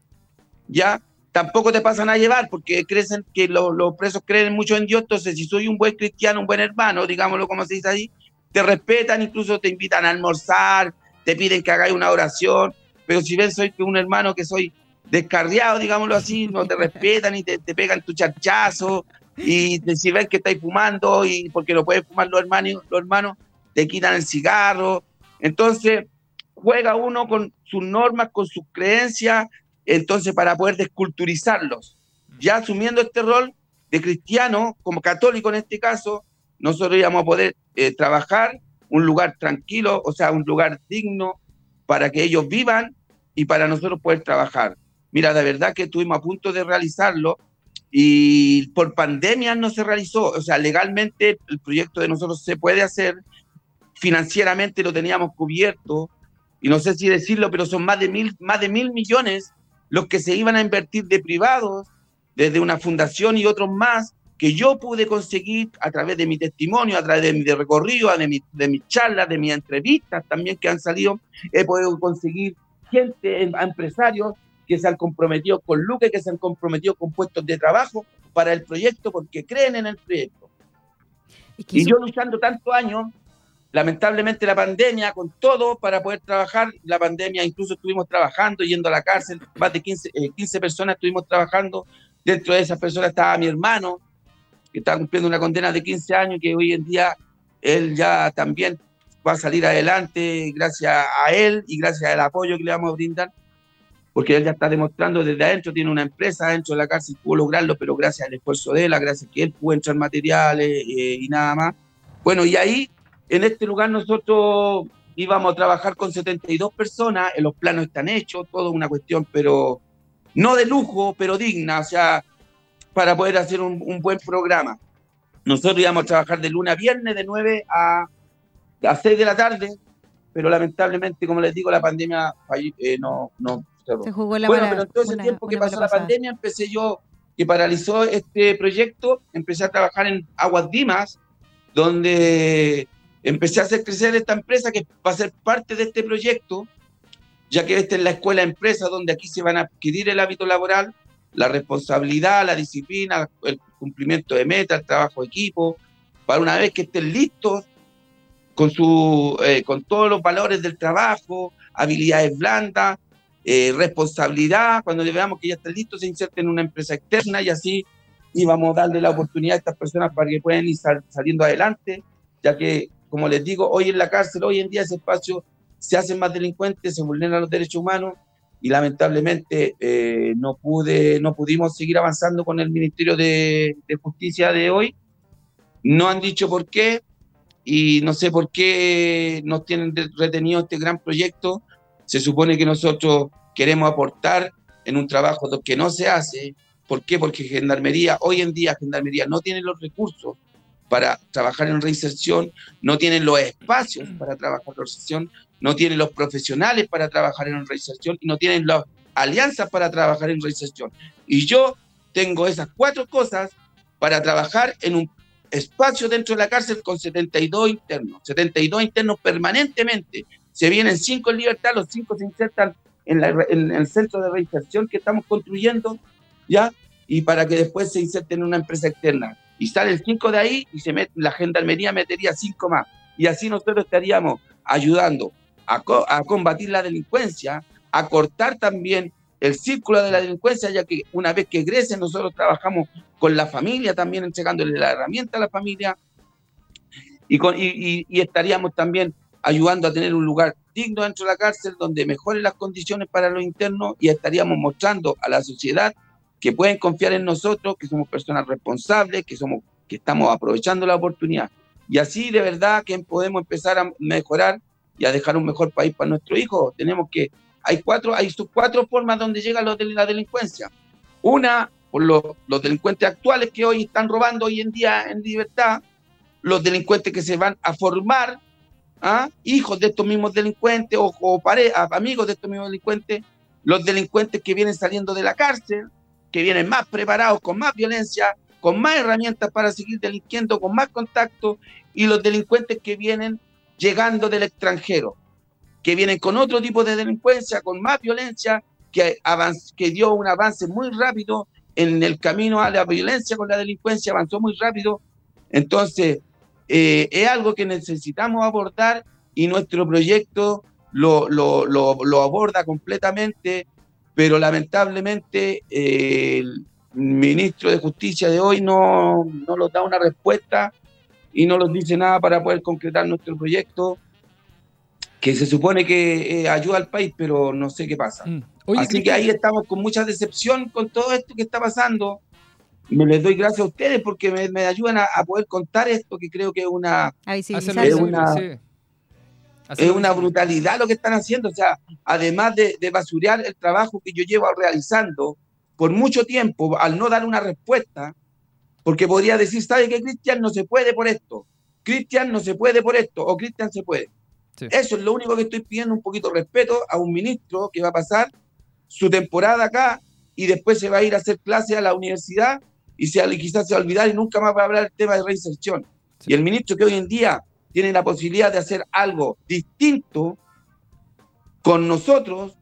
¿ya? Tampoco te pasan a llevar porque crecen que los, los presos creen mucho en Dios, entonces si soy un buen cristiano, un buen hermano, digámoslo como se dice ahí, te respetan, incluso te invitan a almorzar, te piden que hagáis una oración, pero si ven soy un hermano que soy descarriado, digámoslo así, no te respetan y te, te pegan tu charchazo, y te- si ven que estáis fumando, y porque no puedes fumar los hermanos, los hermanos, te quitan el cigarro. Entonces, juega uno con sus normas, con sus creencias, entonces para poder desculturizarlos. Ya asumiendo este rol de cristiano, como católico en este caso, nosotros íbamos a poder eh, trabajar un lugar tranquilo, o sea, un lugar digno para que ellos vivan y para nosotros poder trabajar. Mira, de verdad que estuvimos a punto de realizarlo y por pandemia no se realizó. O sea, legalmente el proyecto de nosotros se puede hacer, financieramente lo teníamos cubierto, y no sé si decirlo, pero son más de mil, más de mil millones los que se iban a invertir de privados, desde una fundación y otros más, que yo pude conseguir a través de mi testimonio, a través de mi recorrido, de, mi, de mis charlas, de mis entrevistas también que han salido, he podido conseguir gente, em- empresarios que se han comprometido con Luque, que se han comprometido con puestos de trabajo para el proyecto porque creen en el proyecto. Y
eso-
yo luchando tantos años, lamentablemente la pandemia, con todo para poder trabajar, la pandemia incluso estuvimos trabajando, yendo a la cárcel, más de 15, eh, 15 personas estuvimos trabajando, dentro de esas personas estaba mi hermano, que estaba cumpliendo una condena de 15 años, que hoy en día él ya también va a salir adelante gracias a él y gracias al apoyo que le vamos a brindar, porque él ya está demostrando desde adentro, tiene una empresa dentro de la cárcel, pudo lograrlo, pero gracias al esfuerzo de él, gracias a que él pudo entrar materiales eh, y nada más. Bueno, y ahí, en este lugar, nosotros íbamos a trabajar con 72 personas, eh, los planos están hechos, todo una cuestión, pero no de lujo, pero digna, o sea, para poder hacer un, buen programa. Nosotros íbamos a trabajar de lunes a viernes, de 9 a, a 6 de la tarde, pero lamentablemente, como les digo, la pandemia eh, no.
Se jugó la
Bueno, pero en todo ese
una-
tiempo que pasó la
pasada.
pandemia, empecé yo, que paralizó este proyecto, empecé a trabajar en Aguas Dimas, donde empecé a hacer crecer esta empresa que va a ser parte de este proyecto, ya que esta es la escuela empresa donde aquí se van a adquirir el hábito laboral, la responsabilidad, la disciplina, el cumplimiento de metas, el trabajo de equipo, para una vez que estén listos con, su, eh, con todos los valores del trabajo, habilidades blandas, eh, responsabilidad, cuando le veamos que ya están listos, se inserten en una empresa externa y así íbamos a darle la oportunidad a estas personas para que puedan ir sal- saliendo adelante, ya que, como les digo, hoy en la cárcel, hoy en día ese espacio se hacen más delincuentes, se vulneran los derechos humanos y lamentablemente eh, no, pude, no pudimos seguir avanzando con el Ministerio de, de Justicia de hoy. No han dicho por qué y no sé por qué nos tienen retenido este gran proyecto. Se supone que nosotros queremos aportar en un trabajo que no se hace. ¿Por qué? Porque Gendarmería, hoy en día Gendarmería no tiene los recursos para trabajar en reinserción, no tienen los espacios para trabajar en reinserción, no tienen los profesionales para trabajar en reinserción y no tienen las alianzas para trabajar en reinserción. Y yo tengo esas cuatro cosas para trabajar en un espacio dentro de la cárcel con 72 internos, 72 internos permanentemente. Se vienen cinco en libertad, los cinco se insertan en, el centro de reinserción que estamos construyendo, ¿ya? Y para que después se inserten en una empresa externa. Y salen cinco de ahí y se met- la gendarmería metería cinco más. Y así nosotros estaríamos ayudando a, co- a combatir la delincuencia, a cortar también el círculo de la delincuencia, ya que una vez que egresen nosotros trabajamos con la familia también, entregándole la herramienta a la familia y, con- y estaríamos también ayudando a tener un lugar digno dentro de la cárcel donde mejoren las condiciones para los internos y estaríamos mostrando a la sociedad que pueden confiar en nosotros, que somos personas responsables, que somos que estamos aprovechando la oportunidad. Y así de verdad que podemos empezar a mejorar y a dejar un mejor país para nuestros hijos. Tenemos que hay cuatro hay sus cuatro formas donde llega lo de la delincuencia. Una por los, los delincuentes actuales que hoy están robando hoy en día en libertad, los delincuentes que se van a formar, ¿ah? hijos de estos mismos delincuentes o, o amigos de estos mismos delincuentes, los delincuentes que vienen saliendo de la cárcel, que vienen más preparados, con más violencia, con más herramientas para seguir delinquiendo, con más contacto, y los delincuentes que vienen llegando del extranjero, que vienen con otro tipo de delincuencia, con más violencia, que, que dio un avance muy rápido en el camino a la violencia con la delincuencia, avanzó muy rápido. Entonces, eh, es algo que necesitamos abordar y nuestro proyecto lo, lo, lo, lo aborda completamente, pero lamentablemente eh, el ministro de Justicia de hoy no, no nos da una respuesta y no nos dice nada para poder concretar nuestro proyecto, que se supone que eh, ayuda al país, pero no sé qué pasa.
Mm. Oye,
Así que ahí estamos con mucha decepción con todo esto que está pasando. Me les doy gracias a ustedes porque me, me ayudan a, a poder contar esto, que creo que es una. Es una-
sí.
Es una brutalidad lo que están haciendo. O sea, además de, de basurear el trabajo que yo llevo realizando por mucho tiempo, al no dar una respuesta, porque podría decir, ¿sabe qué, Cristian? No se puede por esto. Cristian no se puede por esto, o Cristian se puede.
Sí.
Eso es lo único que estoy pidiendo, un poquito de respeto a un ministro que va a pasar su temporada acá y después se va a ir a hacer clase a la universidad y se, quizás se va a olvidar y nunca más va a hablar del tema de reinserción.
Sí.
Y el ministro que hoy en día tiene la posibilidad de hacer algo distinto con nosotros,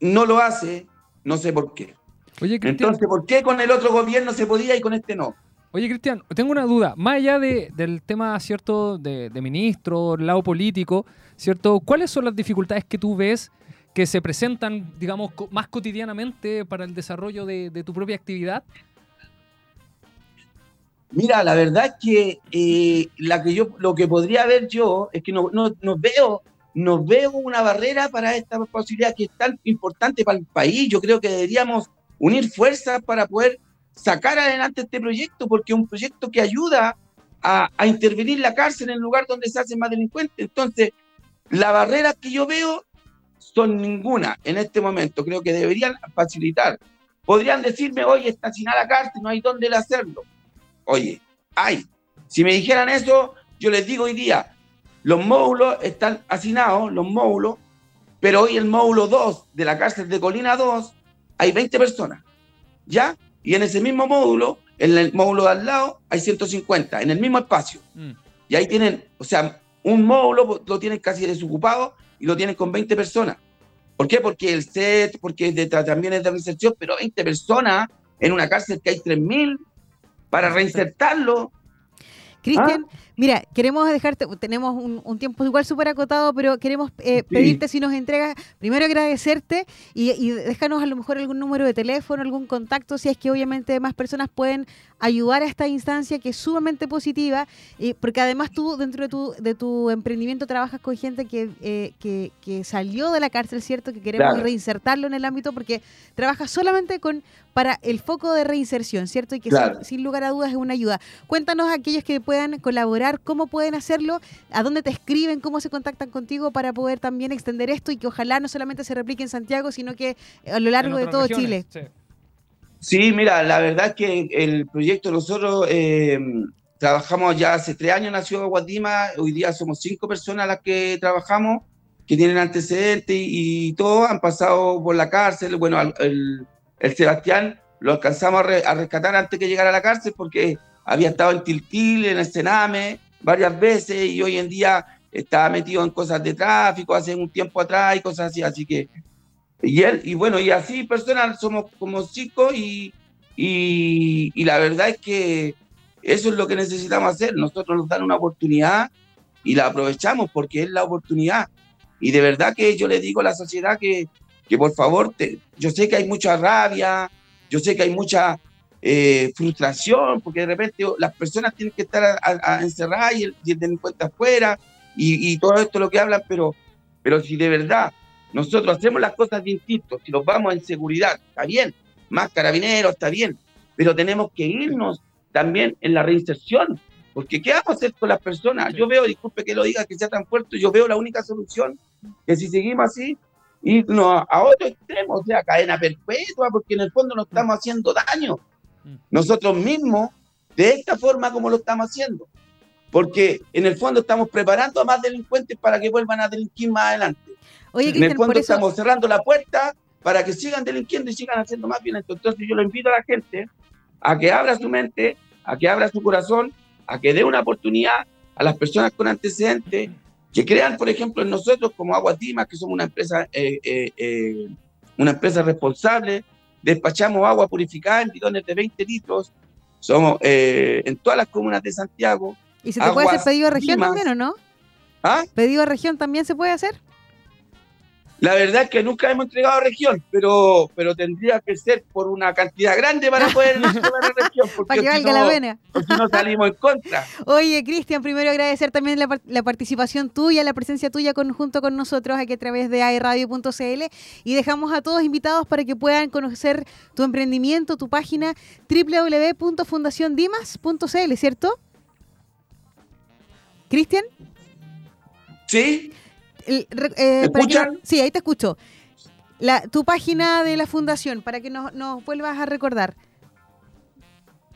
no lo hace, no sé por qué.
Oye, Cristian,
Entonces, ¿por qué con el otro gobierno se podía y con este no?
Oye, Cristian, tengo una duda. Más allá de- del tema, ¿cierto?, de, de ministro, el lado político, ¿cierto? ¿Cuáles son las dificultades que tú ves que se presentan, digamos, más cotidianamente para el desarrollo de, de tu propia actividad?
Mira, la verdad es que eh, la que yo, lo que podría ver yo es que no, veo, una barrera para esta posibilidad que es tan importante para el país. Yo creo que deberíamos unir fuerzas para poder sacar adelante este proyecto, porque es un proyecto que ayuda a, a intervenir la cárcel en el lugar donde se hacen más delincuentes. Entonces, las barreras que yo veo son ninguna en este momento. Creo que deberían facilitar. Podrían decirme, oye, está sin la cárcel, no hay dónde hacerlo. Oye, hay. Si me dijeran eso, yo les digo hoy día, los módulos están hacinados, los módulos, pero hoy el módulo 2 de la cárcel de Colina 2 hay 20 personas, ¿ya? Y en ese mismo módulo, en el módulo de al lado, hay 150, en el mismo espacio.
Mm.
Y ahí tienen, o sea, un módulo lo tienen casi desocupado y lo tienen con 20 personas. ¿Por qué? Porque el set, porque es de- también es de reinserción, pero 20 personas en una cárcel que hay 3.000 para reinsertarlo.
Cristian,
Ah.
Mira, queremos dejarte, tenemos un, un tiempo igual súper acotado, pero queremos eh,
Sí.
pedirte si nos entregas, primero agradecerte y, y déjanos a lo mejor algún número de teléfono, algún contacto, si es que obviamente más personas pueden ayudar a esta instancia que es sumamente positiva, y porque además tú dentro de tu, de tu emprendimiento trabajas con gente que, eh, que, que salió de la cárcel, ¿cierto? Que queremos
Claro.
reinsertarlo en el ámbito porque trabajas solamente con para el foco de reinserción, ¿cierto? Y que
Claro.
sin, sin lugar a dudas es una ayuda. Cuéntanos a aquellos que puedan colaborar, cómo pueden hacerlo, a dónde te escriben, cómo se contactan contigo para poder también extender esto y que ojalá no solamente se replique en Santiago, sino que a lo largo de todo
regiones,
Chile.
sí.
Sí, mira, la verdad es que el proyecto nosotros eh, trabajamos ya hace tres años, nació Guadima, hoy día somos cinco personas las que trabajamos, que tienen antecedentes y, y todos han pasado por la cárcel. Bueno, el, el Sebastián lo alcanzamos a, re- a rescatar antes que llegara a la cárcel porque había estado en Tiltil, en el Sename, varias veces y hoy en día está metido en cosas de tráfico hace un tiempo atrás y cosas así, así que y él, y bueno, y así personal somos como cinco y, y, y la verdad es que eso es lo que necesitamos hacer. Nosotros nos dan una oportunidad y la aprovechamos porque es la oportunidad. Y de verdad que yo le digo a la sociedad que, que por favor, te- yo sé que hay mucha rabia, yo sé que hay mucha eh, frustración, porque de repente las personas tienen que estar a- a- a encerradas y el, y el delincuente afuera y, y todo esto lo que hablan, pero, pero si de verdad nosotros hacemos las cosas distintos, si nos vamos en seguridad, está bien, más carabineros, está bien, pero tenemos que irnos también en la reinserción, porque ¿qué vamos a hacer con las personas? Yo veo, disculpe que lo diga, que sea tan fuerte, yo veo la única solución, que si seguimos así, irnos a otro extremo, o sea, cadena perpetua, porque en el fondo nos estamos haciendo daño. Nosotros mismos, de esta forma como lo estamos haciendo, porque en el fondo estamos preparando a más delincuentes para que vuelvan a delinquir más adelante.
Oye,
En el fondo
eso,
estamos cerrando la puerta para que sigan delinquiendo y sigan haciendo más violentos. Entonces yo lo invito a la gente a que abra su mente, a que abra su corazón, a que dé una oportunidad a las personas con antecedentes, que crean, por ejemplo, en nosotros como Aguatima, que somos una empresa, eh, eh, eh, una empresa responsable, despachamos agua purificada en bidones de 20 litros, somos eh, en todas las comunas de Santiago.
¿y se te puede hacer pedido a región también o no?
¿Ah?
¿Pedido a región también se puede hacer?
La verdad es que nunca hemos entregado región, pero, pero tendría que ser por una cantidad grande para poder entregar a región, porque
Para que
si
valga
no-
la pena.
si no salimos en contra.
Oye, Cristian, primero agradecer también la, par- la participación tuya, la presencia tuya con, junto con nosotros aquí a través de aerradio.cl y dejamos a todos invitados para que puedan conocer tu emprendimiento, tu página www.fundaciondimas.cl, ¿cierto? Cristian,
¿Sí?
El- eh, sí, ahí te escucho. La, tu página de la fundación, para que nos, nos vuelvas a recordar.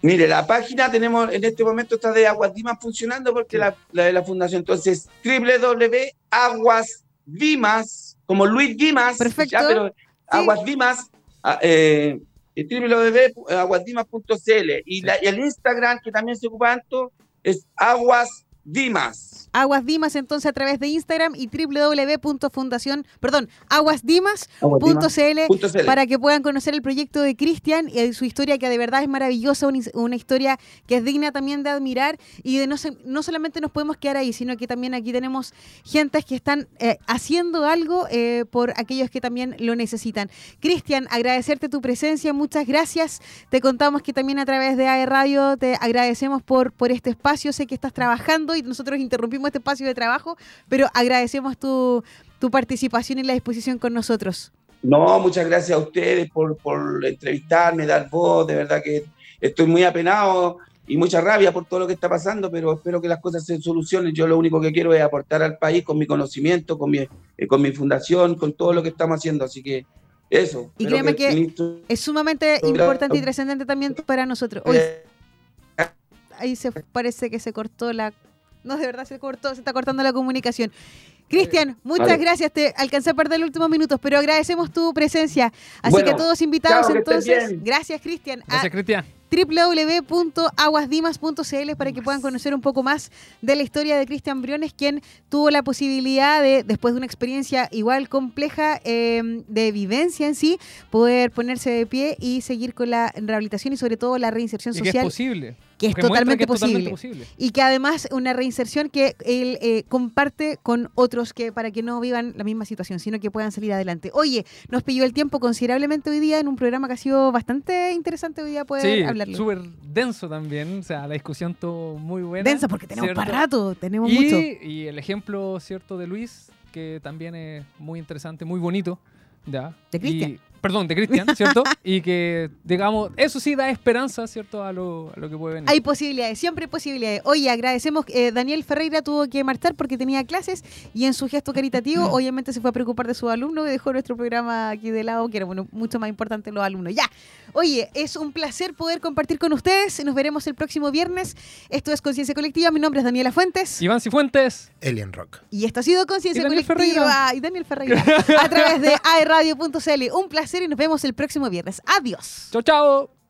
Mire, la página tenemos en este momento está de Aguas Dimas funcionando porque la, la de la fundación. Entonces, www.aguasdimas, como Luis Dimas,
Perfecto.
ya, pero Aguas Dimas, ah, eh, www.aguasdimas.cl y, y el Instagram que también se ocupa tanto es Aguas Dimas.
Aguas Dimas, entonces, a través de Instagram y www.fundación, perdón, aguasdimas.cl para que puedan conocer el proyecto de Cristian y su historia que de verdad es maravillosa, una, una historia que es digna también de admirar y de no, no solamente nos podemos quedar ahí, sino que también aquí tenemos gentes que están eh, haciendo algo eh, por aquellos que también lo necesitan. Cristian, agradecerte tu presencia, muchas gracias. Te contamos que también a través de AE Radio te agradecemos por, por este espacio, sé que estás trabajando y nosotros interrumpimos este espacio de trabajo, pero agradecemos tu, tu participación y la disposición con nosotros.
No, muchas gracias a ustedes por, por entrevistarme, dar voz, de verdad que estoy muy apenado y mucha rabia por todo lo que está pasando, pero espero que las cosas se solucionen. Yo lo único que quiero es aportar al país con mi conocimiento, con mi, eh, con mi fundación, con todo lo que estamos haciendo, así que eso.
Y créeme que- Es sumamente importante y trascendente también para nosotros. Ahí se parece que se cortó la. No, de verdad se cortó, se está cortando la comunicación. Cristian, muchas
Vale.
gracias. Te alcancé a perder los últimos minutos, pero agradecemos tu presencia. Así
Bueno,
que todos invitados,
chao,
entonces, gracias, Cristian. A
Gracias, Cristian.
www.aguasdimas.cl para que puedan conocer un poco más de la historia de Cristian Briones, quien tuvo la posibilidad de, después de una experiencia igual compleja eh, de vivencia en sí, poder ponerse de pie y seguir con la rehabilitación y sobre todo la reinserción
Y que es
social,
posible.
Que es totalmente
que es totalmente
posible. Y que además una reinserción que él eh, comparte con otros que para que no vivan la misma situación, sino que puedan salir adelante. Oye, nos pilló el tiempo considerablemente hoy día en un programa que ha sido bastante interesante hoy día poder
Sí,
hablarlo.
súper denso también. O sea, la discusión estuvo muy buena.
Densa porque tenemos
¿cierto?
para rato, tenemos
y,
mucho.
y el ejemplo, ¿cierto?, de Luis, que también es muy interesante, muy bonito. ¿ya?
De Cristian.
Perdón, de Cristian, ¿cierto? y que, digamos, eso sí da esperanza, ¿cierto?, a lo, a lo que puede venir.
Hay posibilidades, siempre hay posibilidades. Oye, agradecemos, eh, Daniel Ferreira tuvo que marchar porque tenía clases y en su gesto caritativo obviamente se fue a preocupar de sus alumnos y dejó nuestro programa aquí de lado, que era bueno, mucho más importante los alumnos. Ya, oye, es un placer poder compartir con ustedes, nos veremos el próximo viernes. Esto es Conciencia Colectiva, mi nombre es Daniela Fuentes
Iván Cifuentes.
Alien Rock.
y esto ha sido Conciencia Colectiva
Ferreira.
y Daniel Ferreira a través de aeradio.cl. Un y nos vemos el próximo viernes. Adiós.
Chao, chao.